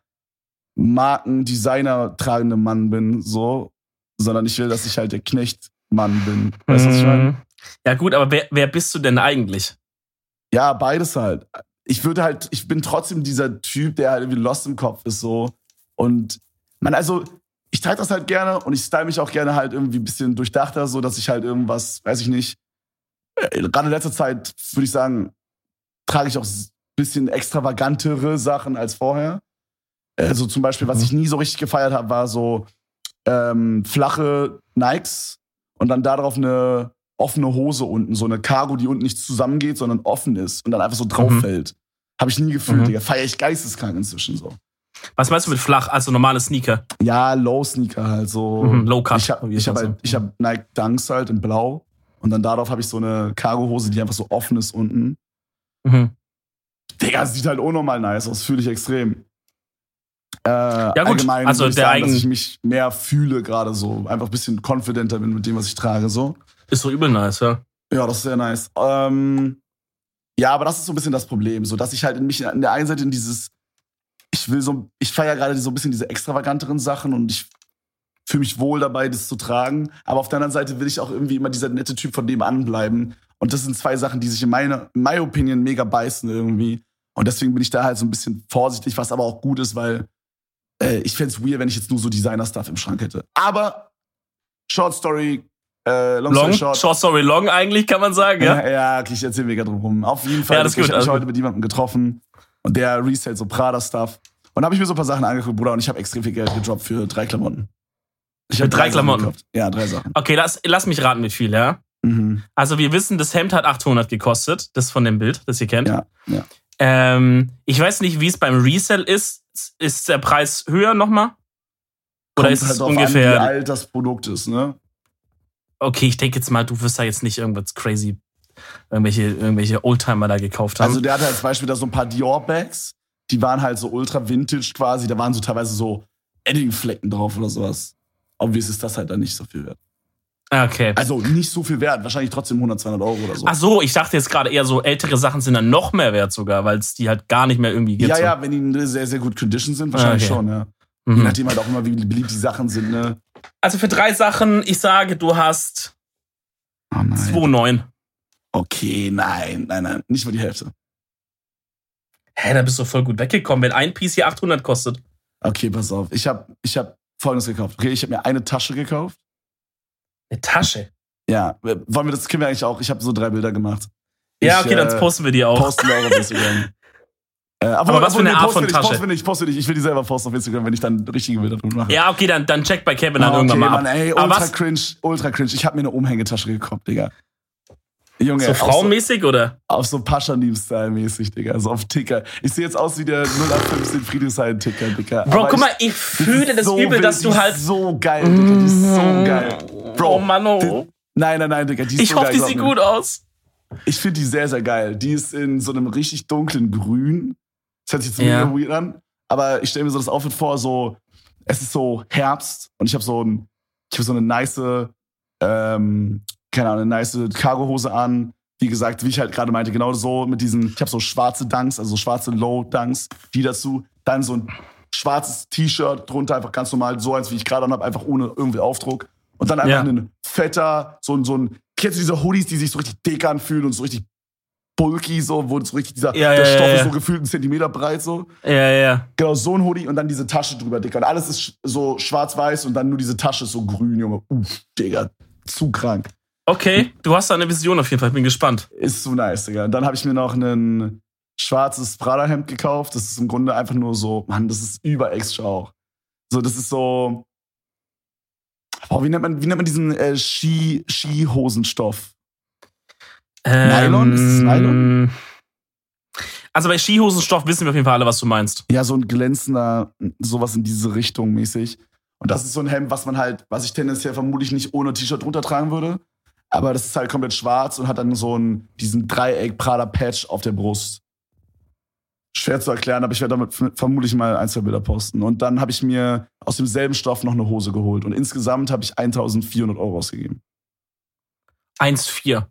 Marken-Designer tragende Mann bin, so, sondern ich will, dass ich halt der Knecht-Mann bin. Weißt du, was ich meine? Mhm. Ja, gut, aber wer, wer bist du denn eigentlich? Ja, beides halt. Ich würde halt, ich bin trotzdem dieser Typ, der halt irgendwie lost im Kopf ist, so. Und man, also, ich trage das halt gerne und ich style mich auch gerne halt irgendwie ein bisschen durchdachter, so dass ich halt irgendwas, weiß ich nicht. äh, Gerade in letzter Zeit würde ich sagen, trage ich auch ein bisschen extravagantere Sachen als vorher. Also zum Beispiel, was Mhm. ich nie so richtig gefeiert habe, war so ähm, flache Nikes und dann darauf eine offene Hose unten, so eine Cargo, die unten nicht zusammengeht, sondern offen ist und dann einfach so drauf Mhm. fällt. Habe ich nie gefühlt, Mhm. Digga. Feier ich geisteskrank inzwischen so. Was meinst du mit flach, also normale Sneaker? Ja, Low-Sneaker halt so. Mhm, Low Cut. Ich habe ich hab halt, ich hab Nike Dunks halt in blau und dann darauf habe ich so eine Cargo-Hose, die einfach so offen ist unten. Mhm. Digga, sieht halt unnormal nice aus, fühle ich extrem. Äh, ja gut, allgemein also der sagen, dass ich mich mehr fühle gerade so, einfach ein bisschen confidenter bin mit dem, was ich trage so. Ist so übel nice, ja. Ja, das ist sehr nice. Ähm, ja, aber das ist so ein bisschen das Problem, so dass ich halt in mich an der einen Seite in dieses, ich will so, ich feiere gerade so ein bisschen diese extravaganteren Sachen und ich fühle mich wohl dabei, das zu tragen. Aber auf der anderen Seite will ich auch irgendwie immer dieser nette Typ von dem anbleiben. Und das sind zwei Sachen, die sich in meiner, in my opinion mega beißen irgendwie. Und deswegen bin ich da halt so ein bisschen vorsichtig, was aber auch gut ist, weil äh, ich fände es weird, wenn ich jetzt nur so Designer-Stuff im Schrank hätte. Aber Short Story, äh, Long, Long, Short. short story long eigentlich, kann man sagen, ja? Ja, ja, ich erzähl mega drum rum. Auf jeden Fall, Ja, das ich habe mich heute mit jemandem getroffen und der resellt so Prada-Stuff. Und da habe ich mir so ein paar Sachen angeguckt, Bruder, und ich habe extrem viel Geld gedroppt für drei Klamotten. Ich hab drei Sachen Klamotten? Ja, drei Sachen. Okay, lass, lass mich raten, wie viel, ja? Mhm. Also wir wissen, das Hemd hat 800 gekostet. Das von dem Bild, das ihr kennt. Ja, ja. Ähm, ich weiß nicht, wie es beim Resell ist. Ist der Preis höher nochmal? Oder Kommt ist es halt drauf ungefähr. An, wie alt das Produkt ist, ne? Okay, ich denke jetzt mal, du wirst da jetzt nicht irgendwas crazy, irgendwelche, irgendwelche Oldtimer da gekauft haben. Also der hatte als Beispiel da so ein paar Dior-Bags, die waren halt so ultra vintage quasi, da waren so teilweise so Eddingflecken drauf oder sowas. Obvious ist das halt dann nicht so viel wert. Ah, okay. Also nicht so viel wert, wahrscheinlich trotzdem 100, 200 Euro oder so. Ach so, ich dachte jetzt gerade eher so, ältere Sachen sind dann noch mehr wert sogar, weil es die halt gar nicht mehr irgendwie gibt. ja, ja, wenn die in sehr, sehr gut Condition sind, wahrscheinlich Ah, okay. schon, ja. Je Mhm. nachdem halt auch immer, wie beliebt die Sachen sind, ne? Also für drei Sachen, ich sage, du hast Oh nein. 2,9. Okay, nein, nein, nein, nicht mal die Hälfte. Hä, da bist du voll gut weggekommen, wenn ein Piece hier 800 kostet. Okay, pass auf. Ich habe ich hab Folgendes gekauft. Okay, ich habe mir eine Tasche gekauft. Eine Tasche. Ja, wollen wir das, können wir eigentlich auch. Ich habe so drei Bilder gemacht. Ja, Ich, okay, dann äh, posten wir die auch. Posten wir auch auf Instagram. Äh, Aber was für eine Art von Tasche? Posten wir nicht, posten wir nicht. Ich will die selber posten auf Instagram, wenn ich dann richtige Bilder drüber mache. Ja, okay, dann, dann check bei Kevin dann Ah, irgendwann mal Mann, ab. ey, Aber ultra was? cringe, ultra cringe. Ich habe mir eine Umhängetasche gekauft, Digga. Junge, So frauenmäßig oder? Auf so Paschanim-Style-mäßig, Digga. Also auf Ticker. Ich sehe jetzt aus wie der 0815 Friedrichshain-Ticker, Digga. Bro, Aber guck mal, ich, ich fühle das so übel, dass die du ist halt. so geil, Digga. Die ist so geil. Bro, oh Mann, oh. die- Nein, nein, nein, Digga. Die ist Ich so hoffe, geil, die sieht gut aus. Ich finde die sehr, sehr geil. Die ist in so einem richtig dunklen Grün. Das hört sich jetzt Ja. mega weird an. Aber ich stelle mir so das Outfit vor, so, es ist so Herbst und ich habe so ein, ich habe so eine nice, ähm, keine Ahnung, eine nice Cargohose an. Wie gesagt, wie ich halt gerade meinte, genau so mit diesen, ich habe so schwarze Dunks, also so schwarze Low-Dunks, die dazu, dann so ein schwarzes T-Shirt drunter, einfach ganz normal, so eins wie ich gerade habe, einfach ohne irgendwie Aufdruck. Und dann einfach Ja. ein fetter, so ein, so ein, kennst du diese Hoodies, die sich so richtig dick anfühlen und so richtig bulky, so, wo so richtig dieser, Ja, der ja, Stoff ja, ist so gefühlt einen Zentimeter breit, so. Ja, ja. Genau, so ein Hoodie und dann diese Tasche drüber, Dicker. Und alles ist so schwarz-weiß und dann nur diese Tasche ist so grün, Junge. Uff, Digga. Zu krank. Okay, du hast da eine Vision auf jeden Fall. Ich bin gespannt. Ist so nice, Digga. Und dann habe ich mir noch ein schwarzes Prada-Hemd gekauft. Das ist im Grunde einfach nur so, Mann, das ist über extra auch. So, das ist so. Boah, wie nennt man, wie nennt man diesen äh, Ski, Skihosenstoff? Nylon? Ist es Nylon? Also bei Skihosenstoff wissen wir auf jeden Fall alle, was du meinst. Ja, so ein glänzender, sowas in diese Richtung mäßig. Und das ist so ein Hemd, was man halt, was ich tendenziell vermutlich nicht ohne T-Shirt drunter tragen würde. Aber das ist halt komplett schwarz und hat dann so einen, diesen Dreieck-Prada-Patch auf der Brust. Schwer zu erklären, aber ich werde damit vermutlich mal ein, zwei Bilder posten. Und dann habe ich mir aus demselben Stoff noch eine Hose geholt. Und insgesamt habe ich 1400 Euro ausgegeben. 1,4.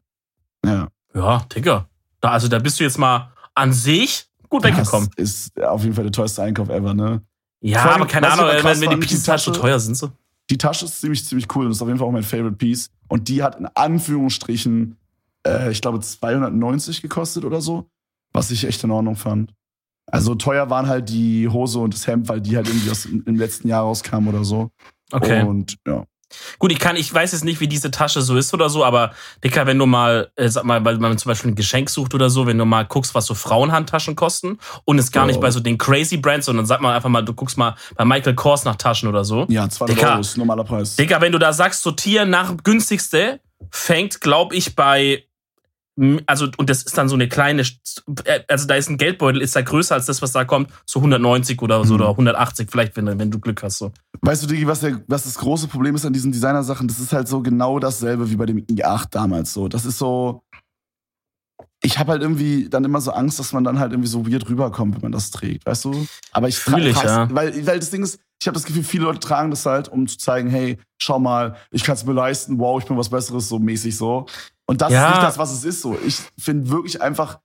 Ja. Ja, Digga. Da, also da bist du jetzt mal an sich gut weggekommen. Das ist auf jeden Fall der teuerste Einkauf ever, ne? Ja, allem, aber keine Ahnung, wenn, wenn die Pieces halt so teuer sind. So. die Tasche ist ziemlich, ziemlich cool. Das ist auf jeden Fall auch mein Favorite Piece. Und die hat in Anführungsstrichen, äh, ich glaube, 290 gekostet oder so. Was ich echt in Ordnung fand. Also teuer waren halt die Hose und das Hemd, weil die halt irgendwie aus, im letzten Jahr rauskamen oder so. Okay. Und ja. Gut, ich kann, ich weiß jetzt nicht, wie diese Tasche so ist oder so, aber Dicker, wenn du mal, äh, sag mal, weil man zum Beispiel ein Geschenk sucht oder so, wenn du mal guckst, was so Frauenhandtaschen kosten und es gar Oh. nicht bei so den crazy Brands, sondern sag mal einfach mal, du guckst mal bei Michael Kors nach Taschen oder so. Ja, 200 Dicker. Euro ist normaler Preis. Digga, wenn du da sagst, sortieren nach günstigste, fängt, glaub ich, bei, also, und das ist dann so eine kleine, äh, also da ist ein Geldbeutel, ist da größer als das, was da kommt, so 190 oder so, Mhm. oder 180 vielleicht, wenn, du- wenn du Glück hast, so. Weißt du, Digi, was, der, was das große Problem ist an diesen Designer-Sachen? Das ist halt so genau dasselbe wie bei dem i8 damals so. Das ist so. Ich habe halt irgendwie dann immer so Angst, dass man dann halt irgendwie so weird rüberkommt, wenn man das trägt, weißt du? Aber ich Fühl ich, ja. weil, weil das Ding ist, ich habe das Gefühl, viele Leute tragen das halt, um zu zeigen, hey, schau mal, ich kann es mir leisten, wow, ich bin was Besseres, so mäßig so. Und das Ja. ist nicht das, was es ist so. Ich finde wirklich einfach,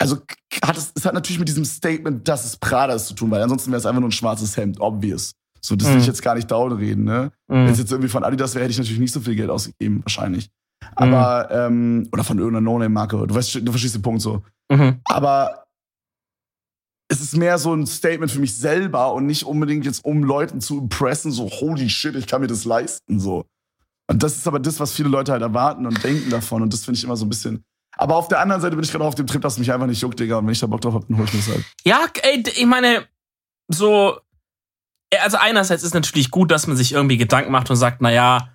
also hat es, es hat natürlich mit diesem Statement, dass es Prada ist zu tun, weil ansonsten wäre es einfach nur ein schwarzes Hemd, obvious. So, das will Mhm. ich jetzt gar nicht downreden, ne? Mhm. Wenn es jetzt irgendwie von Adidas wäre, hätte ich natürlich nicht so viel Geld ausgegeben, wahrscheinlich. Aber, ähm, oder von irgendeiner No-Name-Marke. Du weißt, du verstehst den Punkt so. Mhm. Aber es ist mehr so ein Statement für mich selber und nicht unbedingt jetzt, um Leuten zu impressen, so, holy shit, ich kann mir das leisten, so. Und das ist aber das, was viele Leute halt erwarten und denken davon. Und das finde ich immer so ein bisschen. Aber auf der anderen Seite bin ich gerade auf dem Trip, dass mich einfach nicht juckt, Digga. Und wenn ich da Bock drauf habe, dann hol ich mir das halt. Ja, ey, ich meine, so, also einerseits ist natürlich gut, dass man sich irgendwie Gedanken macht und sagt, naja,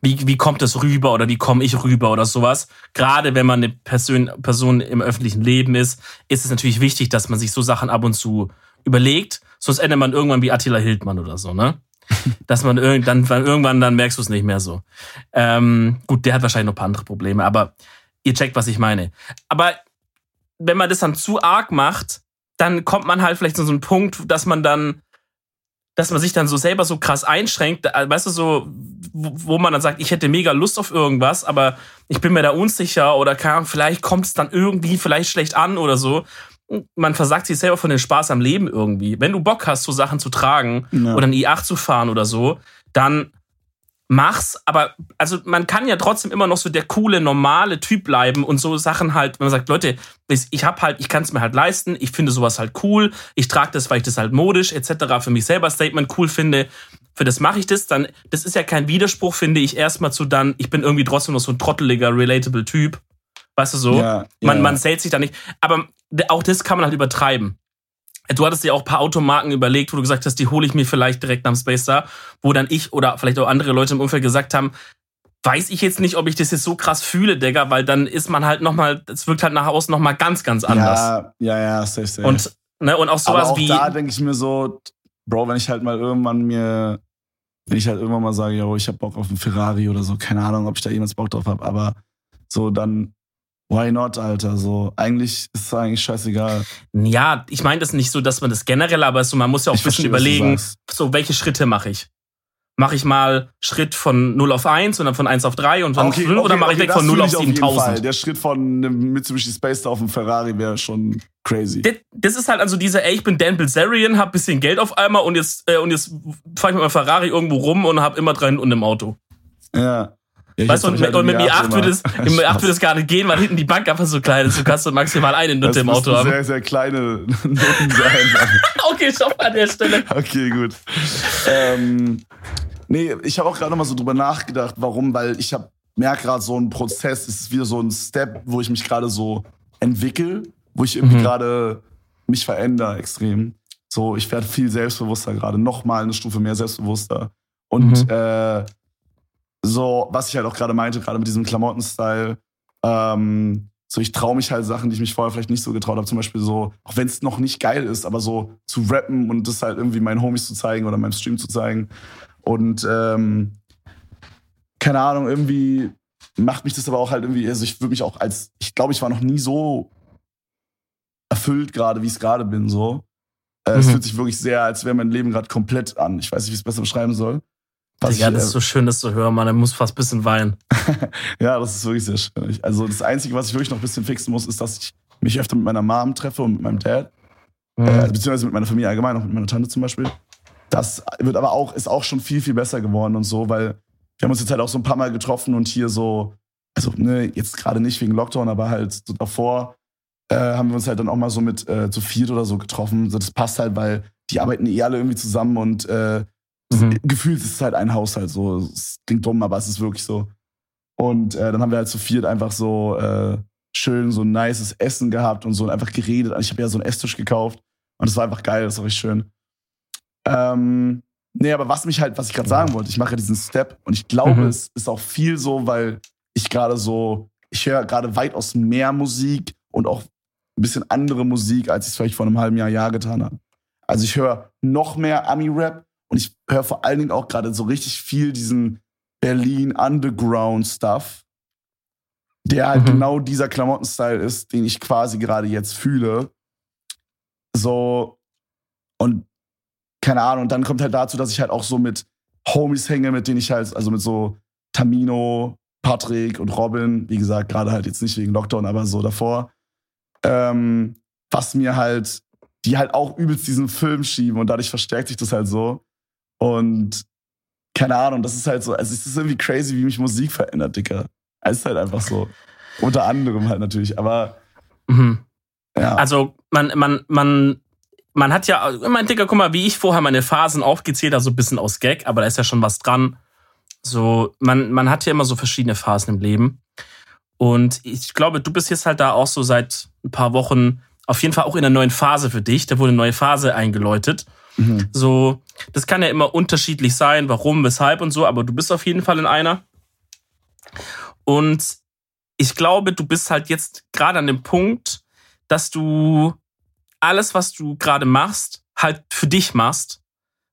wie, wie kommt es rüber oder wie komme ich rüber oder sowas. Gerade wenn man eine Person, Person im öffentlichen Leben ist, ist es natürlich wichtig, dass man sich so Sachen ab und zu überlegt, sonst endet man irgendwann wie Attila Hildmann oder so, ne? Dass man irgendwann, irgendwann dann merkst du es nicht mehr so. Ähm, gut, der hat wahrscheinlich noch ein paar andere Probleme, aber ihr checkt, was ich meine. Aber wenn man das dann zu arg macht, dann kommt man halt vielleicht zu so einem Punkt, dass man dann, dass man sich dann so selber so krass einschränkt, weißt du, so, wo man dann sagt, ich hätte mega Lust auf irgendwas, aber ich bin mir da unsicher oder keine Ahnung, vielleicht kommt es dann irgendwie vielleicht schlecht an oder so. Man versagt sich selber von dem Spaß am Leben irgendwie. Wenn du Bock hast, so Sachen zu tragen ja. oder ein i8 zu fahren oder so, dann mach's, aber also man kann ja trotzdem immer noch so der coole normale Typ bleiben und so Sachen halt, wenn man sagt, Leute, ich hab halt, ich kann es mir halt leisten, ich finde sowas halt cool, ich trage das, weil ich das halt modisch etc. für mich selber Statement cool finde. Für das mache ich das, dann das ist ja kein Widerspruch, finde ich erstmal zu dann, ich bin irgendwie trotzdem noch so ein trotteliger relatable Typ. Weißt du so? Ja, man ja. man zählt sich da nicht, aber auch das kann man halt übertreiben. Du hattest dir auch ein paar Automarken überlegt, wo du gesagt hast, die hole ich mir vielleicht direkt am Space Star, wo dann ich oder vielleicht auch andere Leute im Umfeld gesagt haben, weiß ich jetzt nicht, ob ich das jetzt so krass fühle, Digga, weil dann ist man halt nochmal, es wirkt halt nach außen nochmal ganz, ganz anders. Ja, ja, ja, safe, safe. Und, ne, und auch sowas Aber auch wie. Da denke ich mir so, Bro, wenn ich halt mal irgendwann mir, wenn ich halt irgendwann mal sage, yo, ich hab Bock auf einen Ferrari oder so, keine Ahnung, ob ich da jemals Bock drauf habe, aber so dann Why not, Alter? So, eigentlich ist es eigentlich scheißegal. Ja, ich meine das nicht so, dass man das generell, aber so, man muss ja auch ein bisschen überlegen, so, welche Schritte mache ich? Mache ich mal Schritt von 0 auf 1 und dann von 1 auf 3 und dann okay, 5 okay, oder mache okay, ich weg von 0 auf 7000? Der Schritt von einem Mitsubishi Space auf einen Ferrari wäre schon crazy. Das, das, ist halt also dieser, ey, ich bin Dan Bilzerian, hab bisschen Geld auf einmal und jetzt, äh, und jetzt fahre ich mit meinem Ferrari irgendwo rum und hab immer drin und im Auto. Ja. Ja, weißt du, und, halt und mit mir 8 würde es, im 8 würde es gar nicht gehen, weil hinten die Bank einfach so klein ist. Du kannst maximal eine Nutte im Auto haben. sehr, sehr kleine Nutten sein. okay, stopp an der Stelle. Okay, gut. Ähm, nee, ich habe auch gerade noch mal so drüber nachgedacht, warum, weil ich habe merke gerade so ein Prozess, es ist wieder so ein Step, wo ich mich gerade so entwickle, wo ich irgendwie mhm. gerade mich verändere extrem. So, ich werde viel selbstbewusster gerade, noch mal eine Stufe mehr selbstbewusster. Und mhm. äh, so, was ich halt auch gerade meinte, gerade mit diesem Klamottenstyle, ähm, so ich traue mich halt Sachen, die ich mich vorher vielleicht nicht so getraut habe. Zum Beispiel so, auch wenn es noch nicht geil ist, aber so zu rappen und das halt irgendwie meinen Homies zu zeigen oder meinem Stream zu zeigen. Und ähm, keine Ahnung, irgendwie macht mich das aber auch halt irgendwie, also ich würde mich auch als, ich glaube, ich war noch nie so erfüllt gerade, wie ich es gerade bin, so. Äh, mhm. Es fühlt sich wirklich sehr, als wäre mein Leben gerade komplett an. Ich weiß nicht, wie ich es besser beschreiben soll. Was ja, das ist so schön, das zu hören, man. Er muss fast ein bisschen weinen. ja, das ist wirklich sehr schön. Also das Einzige, was ich wirklich noch ein bisschen fixen muss, ist, dass ich mich öfter mit meiner Mom treffe und mit meinem Dad. Mhm. Äh, beziehungsweise mit meiner Familie allgemein, auch mit meiner Tante zum Beispiel. Das wird aber auch, ist auch schon viel, viel besser geworden und so, weil wir haben uns jetzt halt auch so ein paar Mal getroffen und hier so, also ne, jetzt gerade nicht wegen Lockdown, aber halt so davor äh, haben wir uns halt dann auch mal so mit äh, zu viert oder so getroffen. So, das passt halt, weil die arbeiten eh alle irgendwie zusammen und äh, Mhm. Gefühlt ist es halt ein Haushalt so. Es klingt dumm, aber es ist wirklich so. Und äh, dann haben wir halt zu viert einfach so äh, schön so ein nices Essen gehabt und so einfach geredet. Ich habe ja so einen Esstisch gekauft und es war einfach geil, das war richtig schön. Ähm, nee, aber was mich halt, was ich gerade sagen wollte, ich mache ja diesen Step und ich glaube, mhm. es ist auch viel so, weil ich gerade so, ich höre gerade weitaus mehr Musik und auch ein bisschen andere Musik, als ich es vielleicht vor einem halben Jahr, Jahr getan habe. Also ich höre noch mehr Ami-Rap, und ich höre vor allen Dingen auch gerade so richtig viel diesen Berlin Underground Stuff, der halt mhm. genau dieser Klamottenstyle ist, den ich quasi gerade jetzt fühle. So, und keine Ahnung, und dann kommt halt dazu, dass ich halt auch so mit Homies hänge, mit denen ich halt, also mit so Tamino, Patrick und Robin, wie gesagt, gerade halt jetzt nicht wegen Lockdown, aber so davor, ähm, was mir halt, die halt auch übelst diesen Film schieben und dadurch verstärkt sich das halt so. Und keine Ahnung, das ist halt so, also es ist irgendwie crazy, wie mich Musik verändert, Dicker. Es ist halt einfach so. Unter anderem halt natürlich, aber. Mhm. Ja. Also, man, man, man, man hat ja, immer, Dicker, guck mal, wie ich vorher meine Phasen aufgezählt habe, so ein bisschen aus Gag, aber da ist ja schon was dran. So, man, man hat ja immer so verschiedene Phasen im Leben. Und ich glaube, du bist jetzt halt da auch so seit ein paar Wochen auf jeden Fall auch in einer neuen Phase für dich. Da wurde eine neue Phase eingeläutet. Mhm. So, das kann ja immer unterschiedlich sein, warum, weshalb und so, aber du bist auf jeden Fall in einer. Und ich glaube, du bist halt jetzt gerade an dem Punkt, dass du alles, was du gerade machst, halt für dich machst.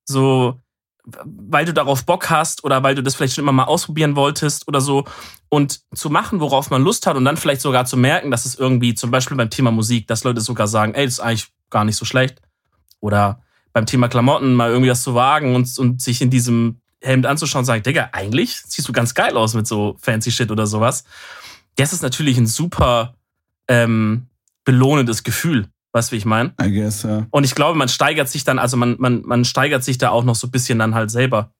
So, weil du darauf Bock hast oder weil du das vielleicht schon immer mal ausprobieren wolltest oder so und zu machen, worauf man Lust hat und dann vielleicht sogar zu merken, dass es irgendwie zum Beispiel beim Thema Musik, dass Leute sogar sagen, ey, das ist eigentlich gar nicht so schlecht oder beim Thema Klamotten mal irgendwie das zu wagen und, und sich in diesem Hemd anzuschauen und sagen, Digga, eigentlich siehst du ganz geil aus mit so fancy Shit oder sowas. Das ist natürlich ein super ähm, belohnendes Gefühl. Weißt du, wie ich meine? I guess, ja. Und ich glaube, man steigert sich dann, also man, man, man steigert sich da auch noch so ein bisschen dann halt selber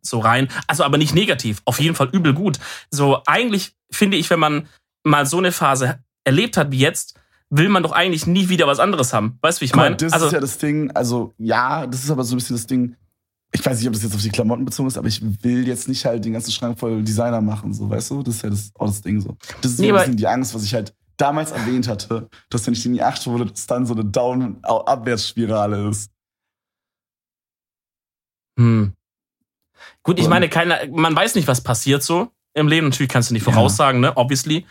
so rein. Also aber nicht negativ, auf jeden Fall übel gut. So eigentlich finde ich, wenn man mal so eine Phase erlebt hat wie jetzt, will man doch eigentlich nie wieder was anderes haben. Weißt du, wie ich meine? Das also, ist ja das Ding, also ja, das ist aber so ein bisschen das Ding. Ich weiß nicht, ob das jetzt auf die Klamotten bezogen ist, aber ich will jetzt nicht halt den ganzen Schrank voll Designer machen, so, weißt du? Das ist ja das, auch das Ding so. Das ist Nee, so ein aber- bisschen die Angst, was ich halt damals erwähnt hatte, dass wenn ich in die Acht wurde, dass dann so eine Down-Abwärtsspirale ist. hm. Gut, ich meine, keiner, man weiß nicht, was passiert so im Leben. Natürlich kannst du nicht Ja. voraussagen, ne? Obviously.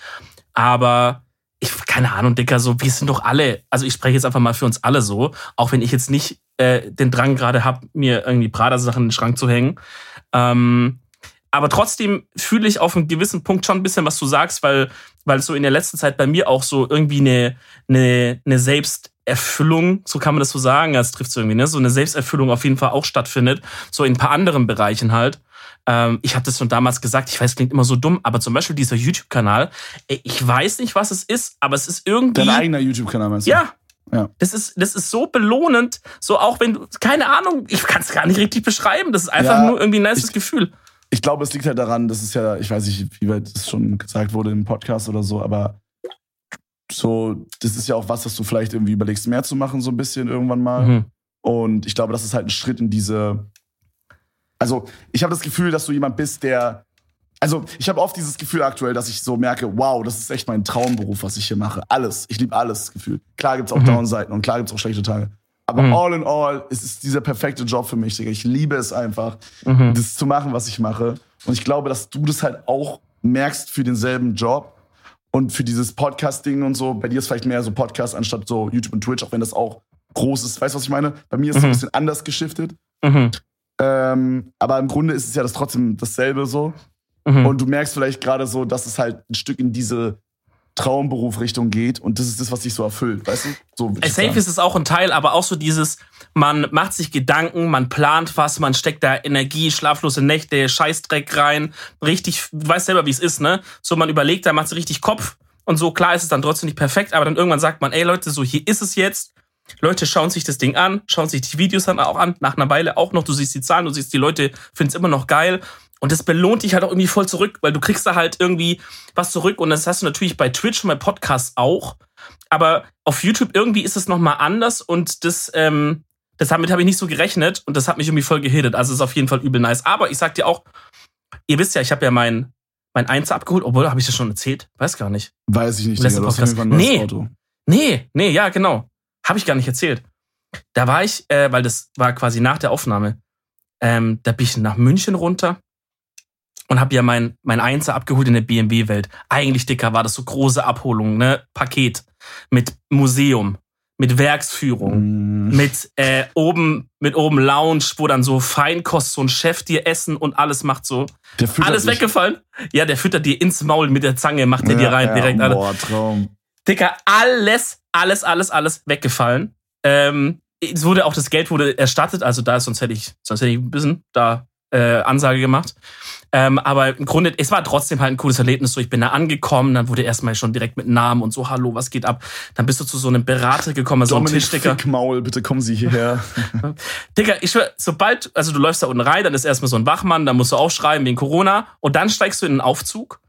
Aber ich, keine Ahnung, Dicker, so, wir sind doch alle, also ich spreche jetzt einfach mal für uns alle so, auch wenn ich jetzt nicht äh, den Drang gerade habe, mir irgendwie Prada-Sachen in den Schrank zu hängen. Ähm, aber trotzdem fühle ich auf einem gewissen Punkt schon ein bisschen, was du sagst, weil, weil so in der letzten Zeit bei mir auch so irgendwie eine, eine, eine Selbsterfüllung, so kann man das so sagen, das trifft irgendwie, ne? So eine Selbsterfüllung auf jeden Fall auch stattfindet, so in ein paar anderen Bereichen halt. Ähm, ich habe das schon damals gesagt, ich weiß, klingt immer so dumm, aber zum Beispiel dieser YouTube-Kanal, ich weiß nicht, was es ist, aber es ist irgendwie. Dein eigener YouTube-Kanal meinst du? Ja. Ja. Das ist, das ist so belohnend, so auch wenn du, keine Ahnung, ich kann es gar nicht richtig beschreiben. Das ist einfach Ja, nur irgendwie ein nices ich- Gefühl. Ich glaube, es liegt halt daran, das ist ja, ich weiß nicht, wie weit das schon gesagt wurde im Podcast oder so, aber so, das ist ja auch was, was du vielleicht irgendwie überlegst, mehr zu machen, so ein bisschen irgendwann mal. Mhm. Und ich glaube, das ist halt ein Schritt in diese. Also, ich habe das Gefühl, dass du jemand bist, der. Also, ich habe oft dieses Gefühl aktuell, dass ich so merke, wow, das ist echt mein Traumberuf, was ich hier mache. Alles. Ich liebe alles, Gefühl. Klar gibt's auch Mhm. Downseiten und klar gibt's auch schlechte Tage. Aber Mhm. all in all, es ist dieser perfekte Job für mich, Digga. Ich liebe es einfach, Mhm. das zu machen, was ich mache. Und ich glaube, dass du das halt auch merkst für denselben Job und für dieses Podcast-Ding und so. Bei dir ist vielleicht mehr so Podcast anstatt so YouTube und Twitch, auch wenn das auch groß ist. Weißt du, was ich meine? Bei mir ist es Mhm. ein bisschen anders geschiftet. Mhm. Ähm, aber im Grunde ist es ja das trotzdem dasselbe so. Mhm. Und du merkst vielleicht gerade so, dass es halt ein Stück in diese Traumberuf-Richtung geht. Und das ist das, was dich so erfüllt, weißt du? So ich Safe ist es auch ein Teil, aber auch so dieses, man macht sich Gedanken, man plant was, man steckt da Energie, schlaflose Nächte, Scheißdreck rein, richtig, du weißt selber, wie es ist, ne? So, man überlegt, da macht sich richtig Kopf und so, klar ist es dann trotzdem nicht perfekt, aber dann irgendwann sagt man, ey Leute, so hier ist es jetzt. Leute schauen sich das Ding an, schauen sich die Videos dann auch an, nach einer Weile auch noch, du siehst die Zahlen, du siehst, die Leute finden es immer noch geil. Und das belohnt dich halt auch irgendwie voll zurück, weil du kriegst da halt irgendwie was zurück. Und das hast du natürlich bei Twitch und bei Podcasts auch. Aber auf YouTube irgendwie ist es nochmal anders und das, ähm, das damit habe ich nicht so gerechnet und das hat mich irgendwie voll gehittet. Also ist auf jeden Fall übel nice. Aber ich sag dir auch, ihr wisst ja, ich habe ja mein, mein Einser abgeholt, obwohl, habe ich das schon erzählt? Weiß gar nicht. Weiß ich nicht, Digga. Du hast Nee. Auto. Nee, nee, ja, genau. Habe ich gar nicht erzählt. Da war ich, äh, weil das war quasi nach der Aufnahme, ähm, da bin ich nach München runter und habe ja mein, mein Einser abgeholt in der BMW-Welt. Eigentlich, Dicker, war das so große Abholung, ne? Paket mit Museum, mit Werksführung, Mm. mit äh, oben, mit oben Lounge, wo dann so Feinkost, so ein Chef dir Essen und alles macht so. Der füttert alles dich. weggefallen. Ja, der füttert dir ins Maul mit der Zange, macht der dir rein, ja, direkt alles. Boah, Traum. Dicker, alles, alles, alles, alles weggefallen. Ähm, es wurde auch das Geld wurde erstattet, also da sonst hätte ich, sonst hätte ich ein bisschen da äh, Ansage gemacht. Ähm, aber im Grunde, es war trotzdem halt ein cooles Erlebnis. So, ich bin da angekommen, dann wurde erstmal schon direkt mit Namen und so, hallo, was geht ab? Dann bist du zu so einem Berater gekommen, so einem Tischdecker. Fickmaul, bitte kommen Sie hierher. Digga, ich schwör, sobald, also du läufst da unten rein, dann ist erstmal so ein Wachmann, dann musst du aufschreiben wegen Corona und dann steigst du in einen Aufzug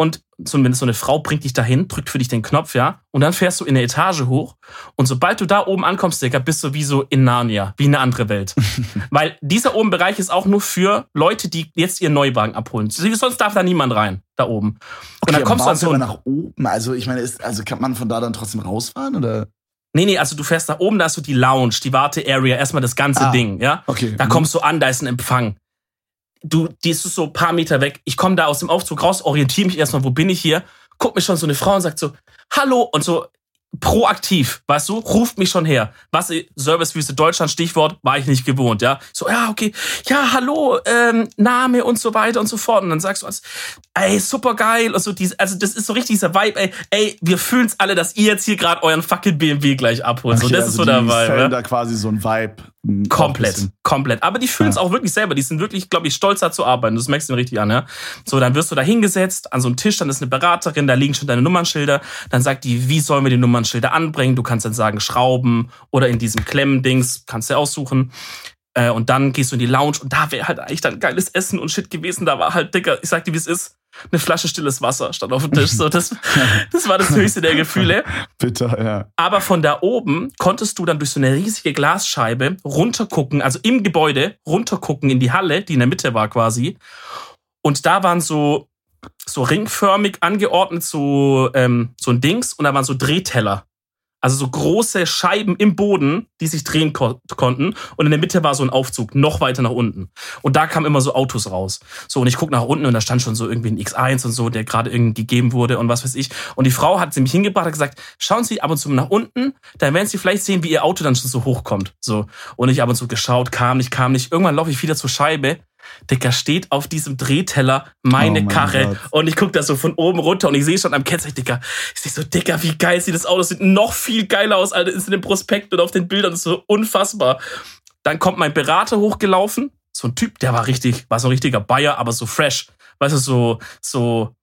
und zumindest so eine Frau bringt dich dahin, drückt für dich den Knopf, ja, und dann fährst du in eine Etage hoch und sobald du da oben ankommst, Digga, bist du wie so in Narnia, wie eine andere Welt. Weil dieser oben Bereich ist auch nur für Leute, die jetzt ihren Neuwagen abholen. Sonst darf da niemand rein, da oben. und dann Okay, kommst du so nach oben. Also, ich meine, ist, also kann man von da dann trotzdem rausfahren? Oder? Nee, nee, also du fährst nach oben, da hast du die Lounge, die Warte-Area, erstmal das ganze Ah. Ding, ja. Okay. Da kommst du an, da ist ein Empfang. Du, die ist so ein paar Meter weg. Ich komme da aus dem Aufzug raus, orientiere mich erstmal, wo bin ich hier? Guck mir schon so eine Frau und sagt so, hallo. Und so, proaktiv, weißt du, ruft mich schon her. Was Servicewüste Deutschland Stichwort war ich nicht gewohnt, ja. So ja, okay. Ja, hallo, ähm, Name und so weiter und so fort und dann sagst du was, ey, super geil also dies, also das ist so richtig dieser Vibe, ey, ey, wir fühlen's alle, dass ihr jetzt hier gerade euren fucking BMW gleich abholt. Okay, so das also ist so der Vibe. Ja? da quasi so ein Vibe. Komplett, komplett. Aber die fühlen es ja. auch wirklich selber. Die sind wirklich, glaube ich, stolzer zu arbeiten. Das merkst du richtig an, ja. So, dann wirst du da hingesetzt an so einem Tisch, dann ist eine Beraterin, da liegen schon deine Nummernschilder. Dann sagt die, wie sollen wir die Nummernschilder anbringen? Du kannst dann sagen, Schrauben oder in diesem Klemmendings, kannst du aussuchen. Äh, und dann gehst du in die Lounge und da wäre halt eigentlich dann geiles Essen und Shit gewesen. Da war halt, Dicker, ich sag dir, wie es ist eine Flasche stilles Wasser stand auf dem Tisch. So, das, das war das höchste der Gefühle. Bitter, ja. Aber von da oben konntest du dann durch so eine riesige Glasscheibe runtergucken, also im Gebäude runtergucken in die Halle, die in der Mitte war quasi. Und da waren so, so ringförmig angeordnet so, ähm, so ein Dings und da waren so Drehteller. Also so große Scheiben im Boden, die sich drehen ko konnten. Und in der Mitte war so ein Aufzug, noch weiter nach unten. Und da kamen immer so Autos raus. So, und ich guck nach unten und da stand schon so irgendwie ein X1 und so, der gerade irgendwie gegeben wurde und was weiß ich. Und die Frau hat sie mich hingebracht und gesagt, schauen Sie ab und zu nach unten, dann werden Sie vielleicht sehen, wie Ihr Auto dann schon so hochkommt. So. Und ich ab und zu geschaut, kam nicht, kam nicht. Irgendwann laufe ich wieder zur Scheibe Dicker, steht auf diesem Drehteller meine oh Karre Gott. und ich gucke da so von oben runter und ich sehe schon am Kennzeichen, Dicker, ich sehe so, Dicker, wie geil sieht das Auto, sieht noch viel geiler aus, als in dem Prospekt und auf den Bildern, ist so unfassbar. Dann kommt mein Berater hochgelaufen, so ein Typ, der war richtig, war so ein richtiger Bayer, aber so fresh, weißt du, so, so,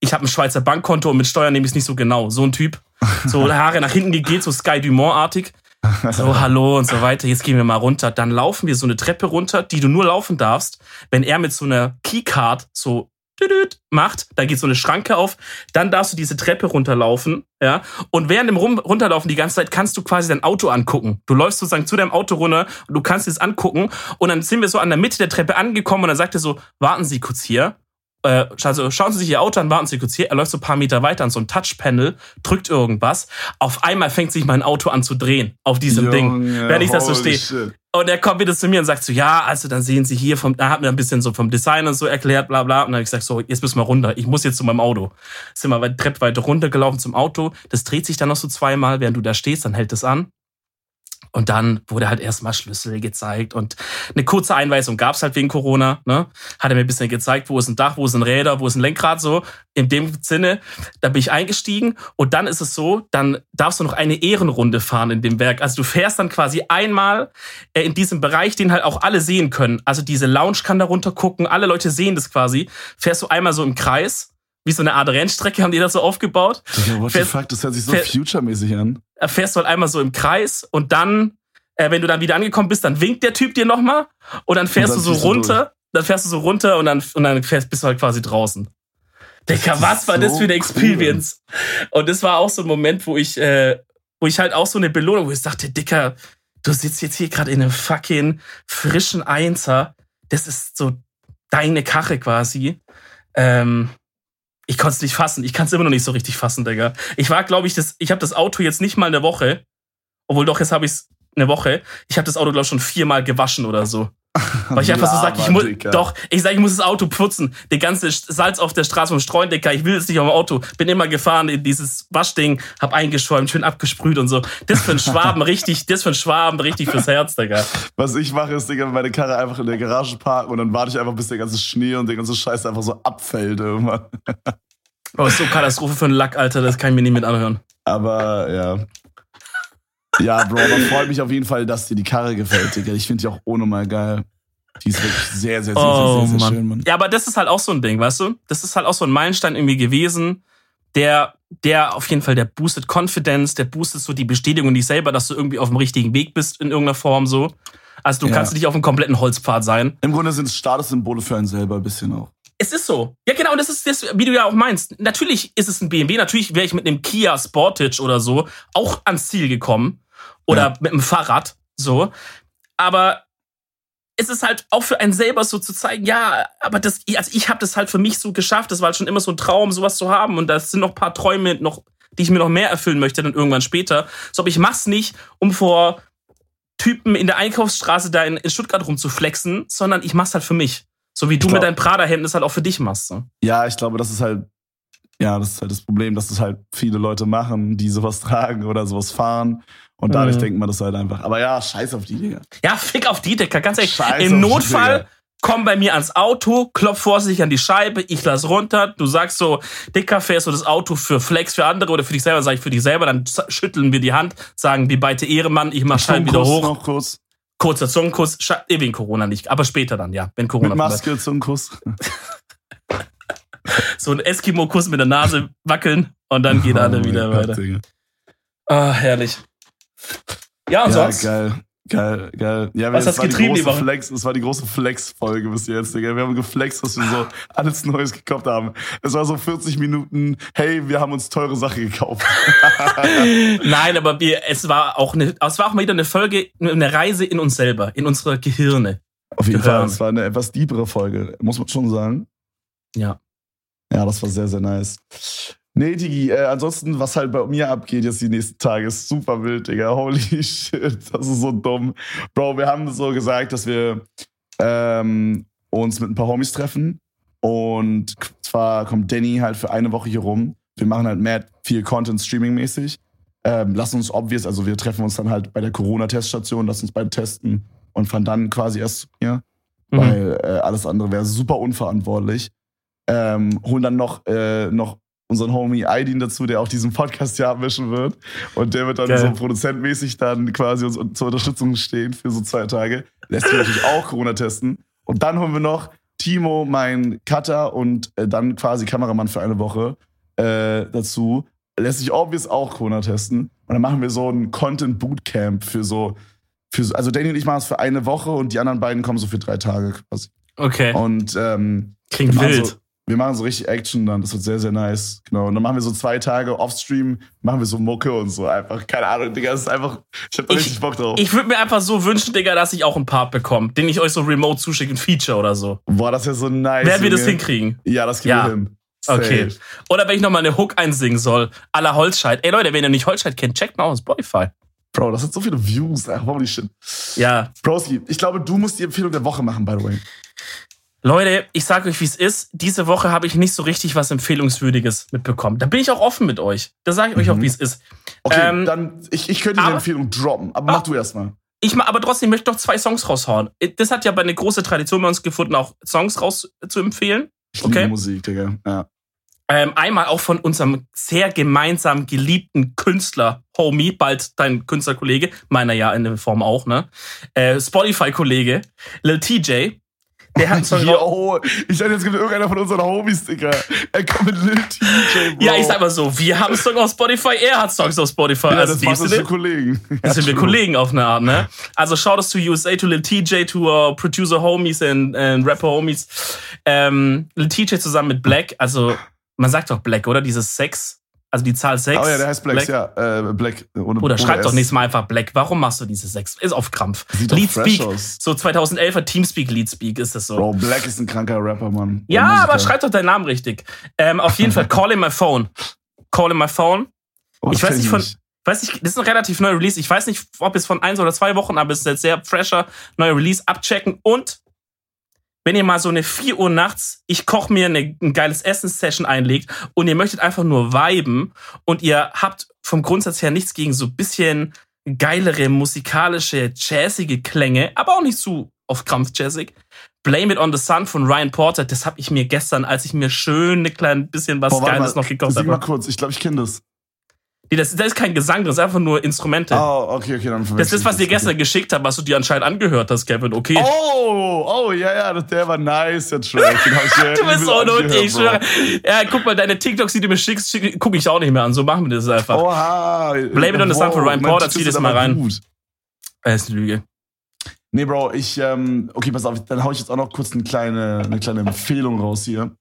ich habe ein Schweizer Bankkonto und mit Steuern nehme ich es nicht so genau, so ein Typ. So Haare nach hinten gegelt, so Sky Dumont-artig. So, hallo und so weiter. Jetzt gehen wir mal runter. Dann laufen wir so eine Treppe runter, die du nur laufen darfst, wenn er mit so einer Keycard so macht, da geht so eine Schranke auf, dann darfst du diese Treppe runterlaufen, ja, und während dem Runterlaufen die ganze Zeit kannst du quasi dein Auto angucken. Du läufst sozusagen zu deinem Auto runter und du kannst es angucken. Und dann sind wir so an der Mitte der Treppe angekommen und dann sagt er so, warten Sie kurz hier äh, also schauen Sie sich Ihr Auto an, warten Sie kurz hier. Er läuft so ein paar Meter weiter an so ein Touchpanel, drückt irgendwas. Auf einmal fängt sich mein Auto an zu drehen auf diesem Junge, Ding, wenn ich das so stehe. Und er kommt wieder zu mir und sagt so, ja, also dann sehen Sie hier vom, er hat mir ein bisschen so vom Design und so erklärt, bla bla. Und dann habe ich gesagt, so, jetzt müssen wir runter. Ich muss jetzt zu meinem Auto. Sind wir Treppe weiter runtergelaufen zum Auto. Das dreht sich dann noch so zweimal, während du da stehst, dann hält es an. Und dann wurde halt erstmal Schlüssel gezeigt und eine kurze Einweisung gab's halt wegen Corona. Ne? Hat er mir ein bisschen gezeigt, wo ist ein Dach, wo ist ein Räder, wo ist ein Lenkrad so. In dem Sinne, da bin ich eingestiegen und dann ist es so, dann darfst du noch eine Ehrenrunde fahren in dem Werk. Also du fährst dann quasi einmal äh, in diesem Bereich, den halt auch alle sehen können. Also diese Lounge kann da runter gucken, alle Leute sehen das quasi. Fährst du einmal so im Kreis wie so eine Art Rennstrecke haben die das so aufgebaut. Ja, what the fuck, das hört sich so future-mäßig an. Fährst du halt einmal so im Kreis und dann, äh, wenn du dann wieder angekommen bist, dann winkt der Typ dir nochmal und dann fährst und dann du so runter, du dann fährst du so runter und dann, und dann fährst, bist du halt quasi draußen. Digga, was war so das für eine Experience? Cool. Und das war auch so ein Moment, wo ich, äh, wo ich halt auch so eine Belohnung, wo ich dachte, Dicker, du sitzt jetzt hier gerade in einem fucking frischen Einser. Das ist so deine Kache quasi. Ähm, ich konnte es nicht fassen. Ich kann es immer noch nicht so richtig fassen, Digga. Ich war, glaube ich, das, ich habe das Auto jetzt nicht mal eine Woche. Obwohl doch, jetzt habe ich es eine Woche. Ich habe das Auto, glaube ich, schon viermal gewaschen oder so. Weil ich einfach so sage, ich muss, doch, ich sage, ich muss das Auto putzen. Der ganze Salz auf der Straße vom Streuen, Dicker, ich will es nicht auf dem Auto. Bin immer gefahren in dieses Waschding, hab eingeschäumt, schön abgesprüht und so. Das für einen Schwaben richtig, das für einen Schwaben richtig fürs Herz, Digga. Was ich mache, ist, Digga, meine Karre einfach in der Garage parken und dann warte ich einfach, bis der ganze Schnee und der ganze Scheiß einfach so abfällt irgendwann. Oh, ist so Katastrophe für einen Lack, Alter, das kann ich mir nicht mit anhören. Aber, ja. Ja, Bro, aber freut mich auf jeden Fall, dass dir die Karre gefällt, Digga. Ich finde die auch ohne mal geil. Die ist wirklich sehr, sehr, sehr, oh, sehr, sehr, sehr schön, Mann. Ja, aber das ist halt auch so ein Ding, weißt du? Das ist halt auch so ein Meilenstein irgendwie gewesen, der, der auf jeden Fall, der boostet Confidence, der boostet so die Bestätigung in dich selber, dass du irgendwie auf dem richtigen Weg bist in irgendeiner Form so. Also du ja. kannst nicht auf einem kompletten Holzpfad sein. Im Grunde sind es Statussymbole für einen selber ein bisschen auch. Es ist so. Ja, genau, das ist das, wie du ja auch meinst. Natürlich ist es ein BMW, natürlich wäre ich mit einem Kia Sportage oder so auch ans Ziel gekommen. Oder ja. mit einem Fahrrad, so. Aber es ist halt auch für einen selber so zu zeigen, ja, aber das, also ich habe das halt für mich so geschafft. Das war halt schon immer so ein Traum, sowas zu haben. Und das sind noch ein paar Träume noch, die ich mir noch mehr erfüllen möchte, dann irgendwann später. So, aber ich mach's nicht, um vor Typen in der Einkaufsstraße da in, in Stuttgart rumzuflexen, sondern ich mach's halt für mich. So wie du glaub, mit deinem Prada-Hemd das halt auch für dich machst. So. Ja, ich glaube, das ist halt Ja, das ist halt das Problem, dass das halt viele Leute machen, die sowas tragen oder sowas fahren. Und dadurch Mhm. denkt man das halt einfach. Aber ja, scheiß auf die Dinger. Ja, fick auf die, Dicker, ganz ehrlich. Scheiß Im Notfall komm bei mir ans Auto, klopf vorsichtig an die Scheibe, ich lass runter. Du sagst so, Dicker, fährst du das Auto für Flex für andere oder für dich selber? Sag ich für dich selber. Dann schütteln wir die Hand, sagen wir beide Ehrenmann, ich mach Scheibe wieder hoch. Noch kurz. Kurzer Zungenkuss, eh wegen Corona nicht, aber später dann, ja, wenn Corona Mit Maske, Zungenkuss. So ein Eskimo-Kuss mit der Nase wackeln und dann geht alle Oh wieder mein Gott, weiter. Digga. Ah, herrlich. Ja, und Ja, sonst? geil. Geil, geil. Ja, Was das hast war die getrieben die große Woche? Flex, das war die große Flex-Folge bis jetzt, Digga. Wir haben geflext, dass wir so alles Neues gekauft haben. Es war so 40 Minuten, hey, wir haben uns teure Sache gekauft. Nein, aber wir, es war auch eine, es war auch mal wieder eine Folge, eine Reise in uns selber, in unsere Gehirne. Auf jeden Gehören. Fall, es war eine etwas diebere Folge, muss man schon sagen. Ja. Ja, das war sehr, sehr nice. Nee, Digi, äh, ansonsten, was halt bei mir abgeht jetzt die nächsten Tage, ist super wild, Digga. Holy shit, das ist so dumm. Bro, wir haben so gesagt, dass wir ähm, uns mit ein paar Homies treffen. Und zwar kommt Danny halt für eine Woche hier rum. Wir machen halt mad viel Content Streaming-mäßig. Ähm, lassen uns obvious, also wir treffen uns dann halt bei der Corona-Teststation, lassen uns beide testen und fahren dann quasi erst hier Mhm. weil äh, alles andere wäre super unverantwortlich. Ähm, holen dann noch, äh, noch unseren Homie Aidin dazu, der auch diesen Podcast hier abmischen wird. Und der wird dann Geil. so produzentmäßig dann quasi uns zur Unterstützung stehen für so zwei Tage. Lässt sich natürlich auch Corona testen. Und dann holen wir noch Timo, mein Cutter und äh, dann quasi Kameramann für eine Woche äh, dazu. Lässt sich obvious auch Corona testen. Und dann machen wir so ein Content Bootcamp für so, für so also Danny und ich machen es für eine Woche und die anderen beiden kommen so für drei Tage quasi. Okay. Und ähm, Klingt machen wild. So, wir machen so richtig Action dann. Das wird sehr, sehr nice. Genau. Und dann machen wir so zwei Tage Offstream, machen wir so Mucke und so einfach. Keine Ahnung, Digga. Das ist einfach. Ich hab da Ich- richtig Bock drauf. Ich würde mir einfach so wünschen, Digga, dass ich auch einen Part bekomme, den ich euch so remote zuschicke, ein Feature oder so. Boah, das ist ja so nice. Werden wir das hinkriegen? Ja, das kriegen Ja. wir hin. Safe. Okay. Oder wenn ich nochmal eine Hook einsingen soll, à la Holzscheid. Ey Leute, wenn ihr nicht Holzscheid kennt, checkt mal aus Spotify. Bro, das hat so viele Views. Ach, holy shit. Ja. Broski, ich glaube, du musst die Empfehlung der Woche machen, by the way. Leute, ich sag euch, wie es ist. Diese Woche habe ich nicht so richtig was Empfehlungswürdiges mitbekommen. Da bin ich auch offen mit euch. Da sage ich euch auch, Mhm. wie es ist. Okay, Ähm, dann, ich, ich könnte die aber- Empfehlung droppen, aber mach du erstmal. Ich ma- aber trotzdem möchte ich noch zwei Songs raushauen. Das hat ja bei eine große Tradition bei uns gefunden, auch Songs raus zu empfehlen. Ich Okay. Musik, Digga. Ja. Ähm, einmal auch von unserem sehr gemeinsam geliebten Künstler, Homie, bald dein Künstlerkollege, meiner ja in der Form auch, ne? Äh, Spotify-Kollege, Lil TJ. Der hat raus- Yo, ich dachte, jetzt gibt irgendeiner von unseren Homies, Digga. Er kommt mit Lil TJ, Bro. Ja, ich sag mal so, wir haben Songs auf Spotify, er hat Songs auf Spotify. Ja, also das denn- schon Kollegen. Das sind wir. Kollegen auf eine Art, ne? Also shout out to USA, to Lil TJ, to our producer homies and, and rapper homies. Ähm, Lil TJ zusammen mit Black, also man sagt doch Black, oder? Dieses Sex, also die Zahl 6. Oh ja, der heißt Black, ja. Äh, Black ohne Oder schreib doch nächstes Mal einfach Black. Warum machst du diese Sex? Ist auf Krampf. Sieht Leadspeak, aus. so 2011er Teamspeak, Leadspeak ist das so. Bro, Black ist ein kranker Rapper, Mann. ja, aber schreib doch deinen Namen richtig. Ähm, auf jeden Fall, Call in my phone. Call in my phone. Oh, ich weiß nicht von- weiß nicht, das ist ein relativ neuer Release. Ich weiß nicht, ob es von eins oder zwei Wochen, aber es ist jetzt sehr fresher neuer Release. Abchecken und wenn ihr mal so eine 4 Uhr nachts, ich koche mir eine, ein geiles Essenssession einlegt und ihr möchtet einfach nur viben und ihr habt vom Grundsatz her nichts gegen so ein bisschen geilere musikalische, jazzige Klänge, aber auch nicht zu auf Krampf jazzig. Blame It on the Sun von Ryan Porter, das habe ich mir gestern, als ich mir schön ein klein bisschen was Boah, Geiles mal, noch gekauft Sing mal habe. kurz, ich glaube, ich kenne das. Nee, das, das ist kein Gesang, das ist einfach nur Instrumente. Oh, okay, okay, dann Das ist, was dir gestern geschickt habe, was du dir anscheinend angehört hast, Kevin. Okay. Oh, oh, ja, ja, der war nice, der Track. Du bist so unnötig, ich schwöre. Ja, guck mal, deine TikToks, die du mir schickst, schick, guck ich auch nicht mehr an. So machen wir das einfach. Oha. Blame it on the sun von Ryan Porter, zieh das mal rein. Gut. Das ist eine Lüge. Nee, Bro, ich, ähm, okay, pass auf, dann hau ich jetzt auch noch kurz eine kleine, eine kleine Empfehlung raus hier.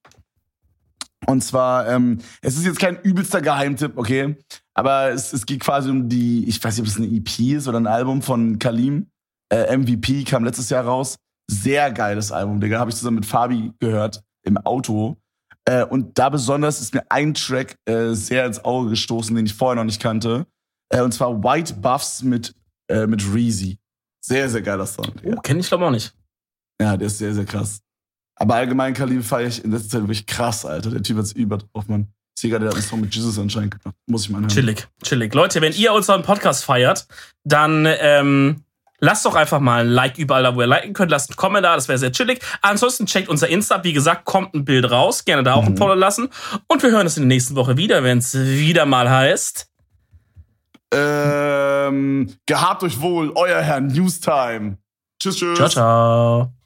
Und zwar, ähm, es ist jetzt kein übelster Geheimtipp, okay? Aber es, es geht quasi um die, ich weiß nicht, ob es eine EP ist oder ein Album von Kalim. Äh, MVP kam letztes Jahr raus. Sehr geiles Album, Digga. Habe ich zusammen mit Fabi gehört im Auto. Äh, und da besonders ist mir ein Track äh, sehr ins Auge gestoßen, den ich vorher noch nicht kannte. Äh, und zwar White Buffs mit, äh, mit Reezy. Sehr, sehr geiler Song. Digga. Oh, kenn ich glaube auch nicht. Ja, der ist sehr, sehr krass. Aber allgemein Kalim feiere ich in letzter Zeit wirklich krass, Alter. Der Typ hat's über drauf, Mann. Sega, der hat einen Song mit Jesus anscheinend gemacht. Muss ich mal anhören. Chillig, chillig. Leute, wenn ihr unseren Podcast feiert, dann ähm, lasst doch einfach mal ein Like überall da, wo ihr liken könnt. Lasst einen Kommentar, das wäre sehr chillig. Ansonsten checkt unser Insta ab. Wie gesagt, kommt ein Bild raus. Gerne da auch ein Mhm. Follow lassen. Und wir hören uns in der nächsten Woche wieder, wenn es wieder mal heißt. Ähm, gehabt euch wohl, euer Herr Newstime. Tschüss, tschüss. Ciao, ciao.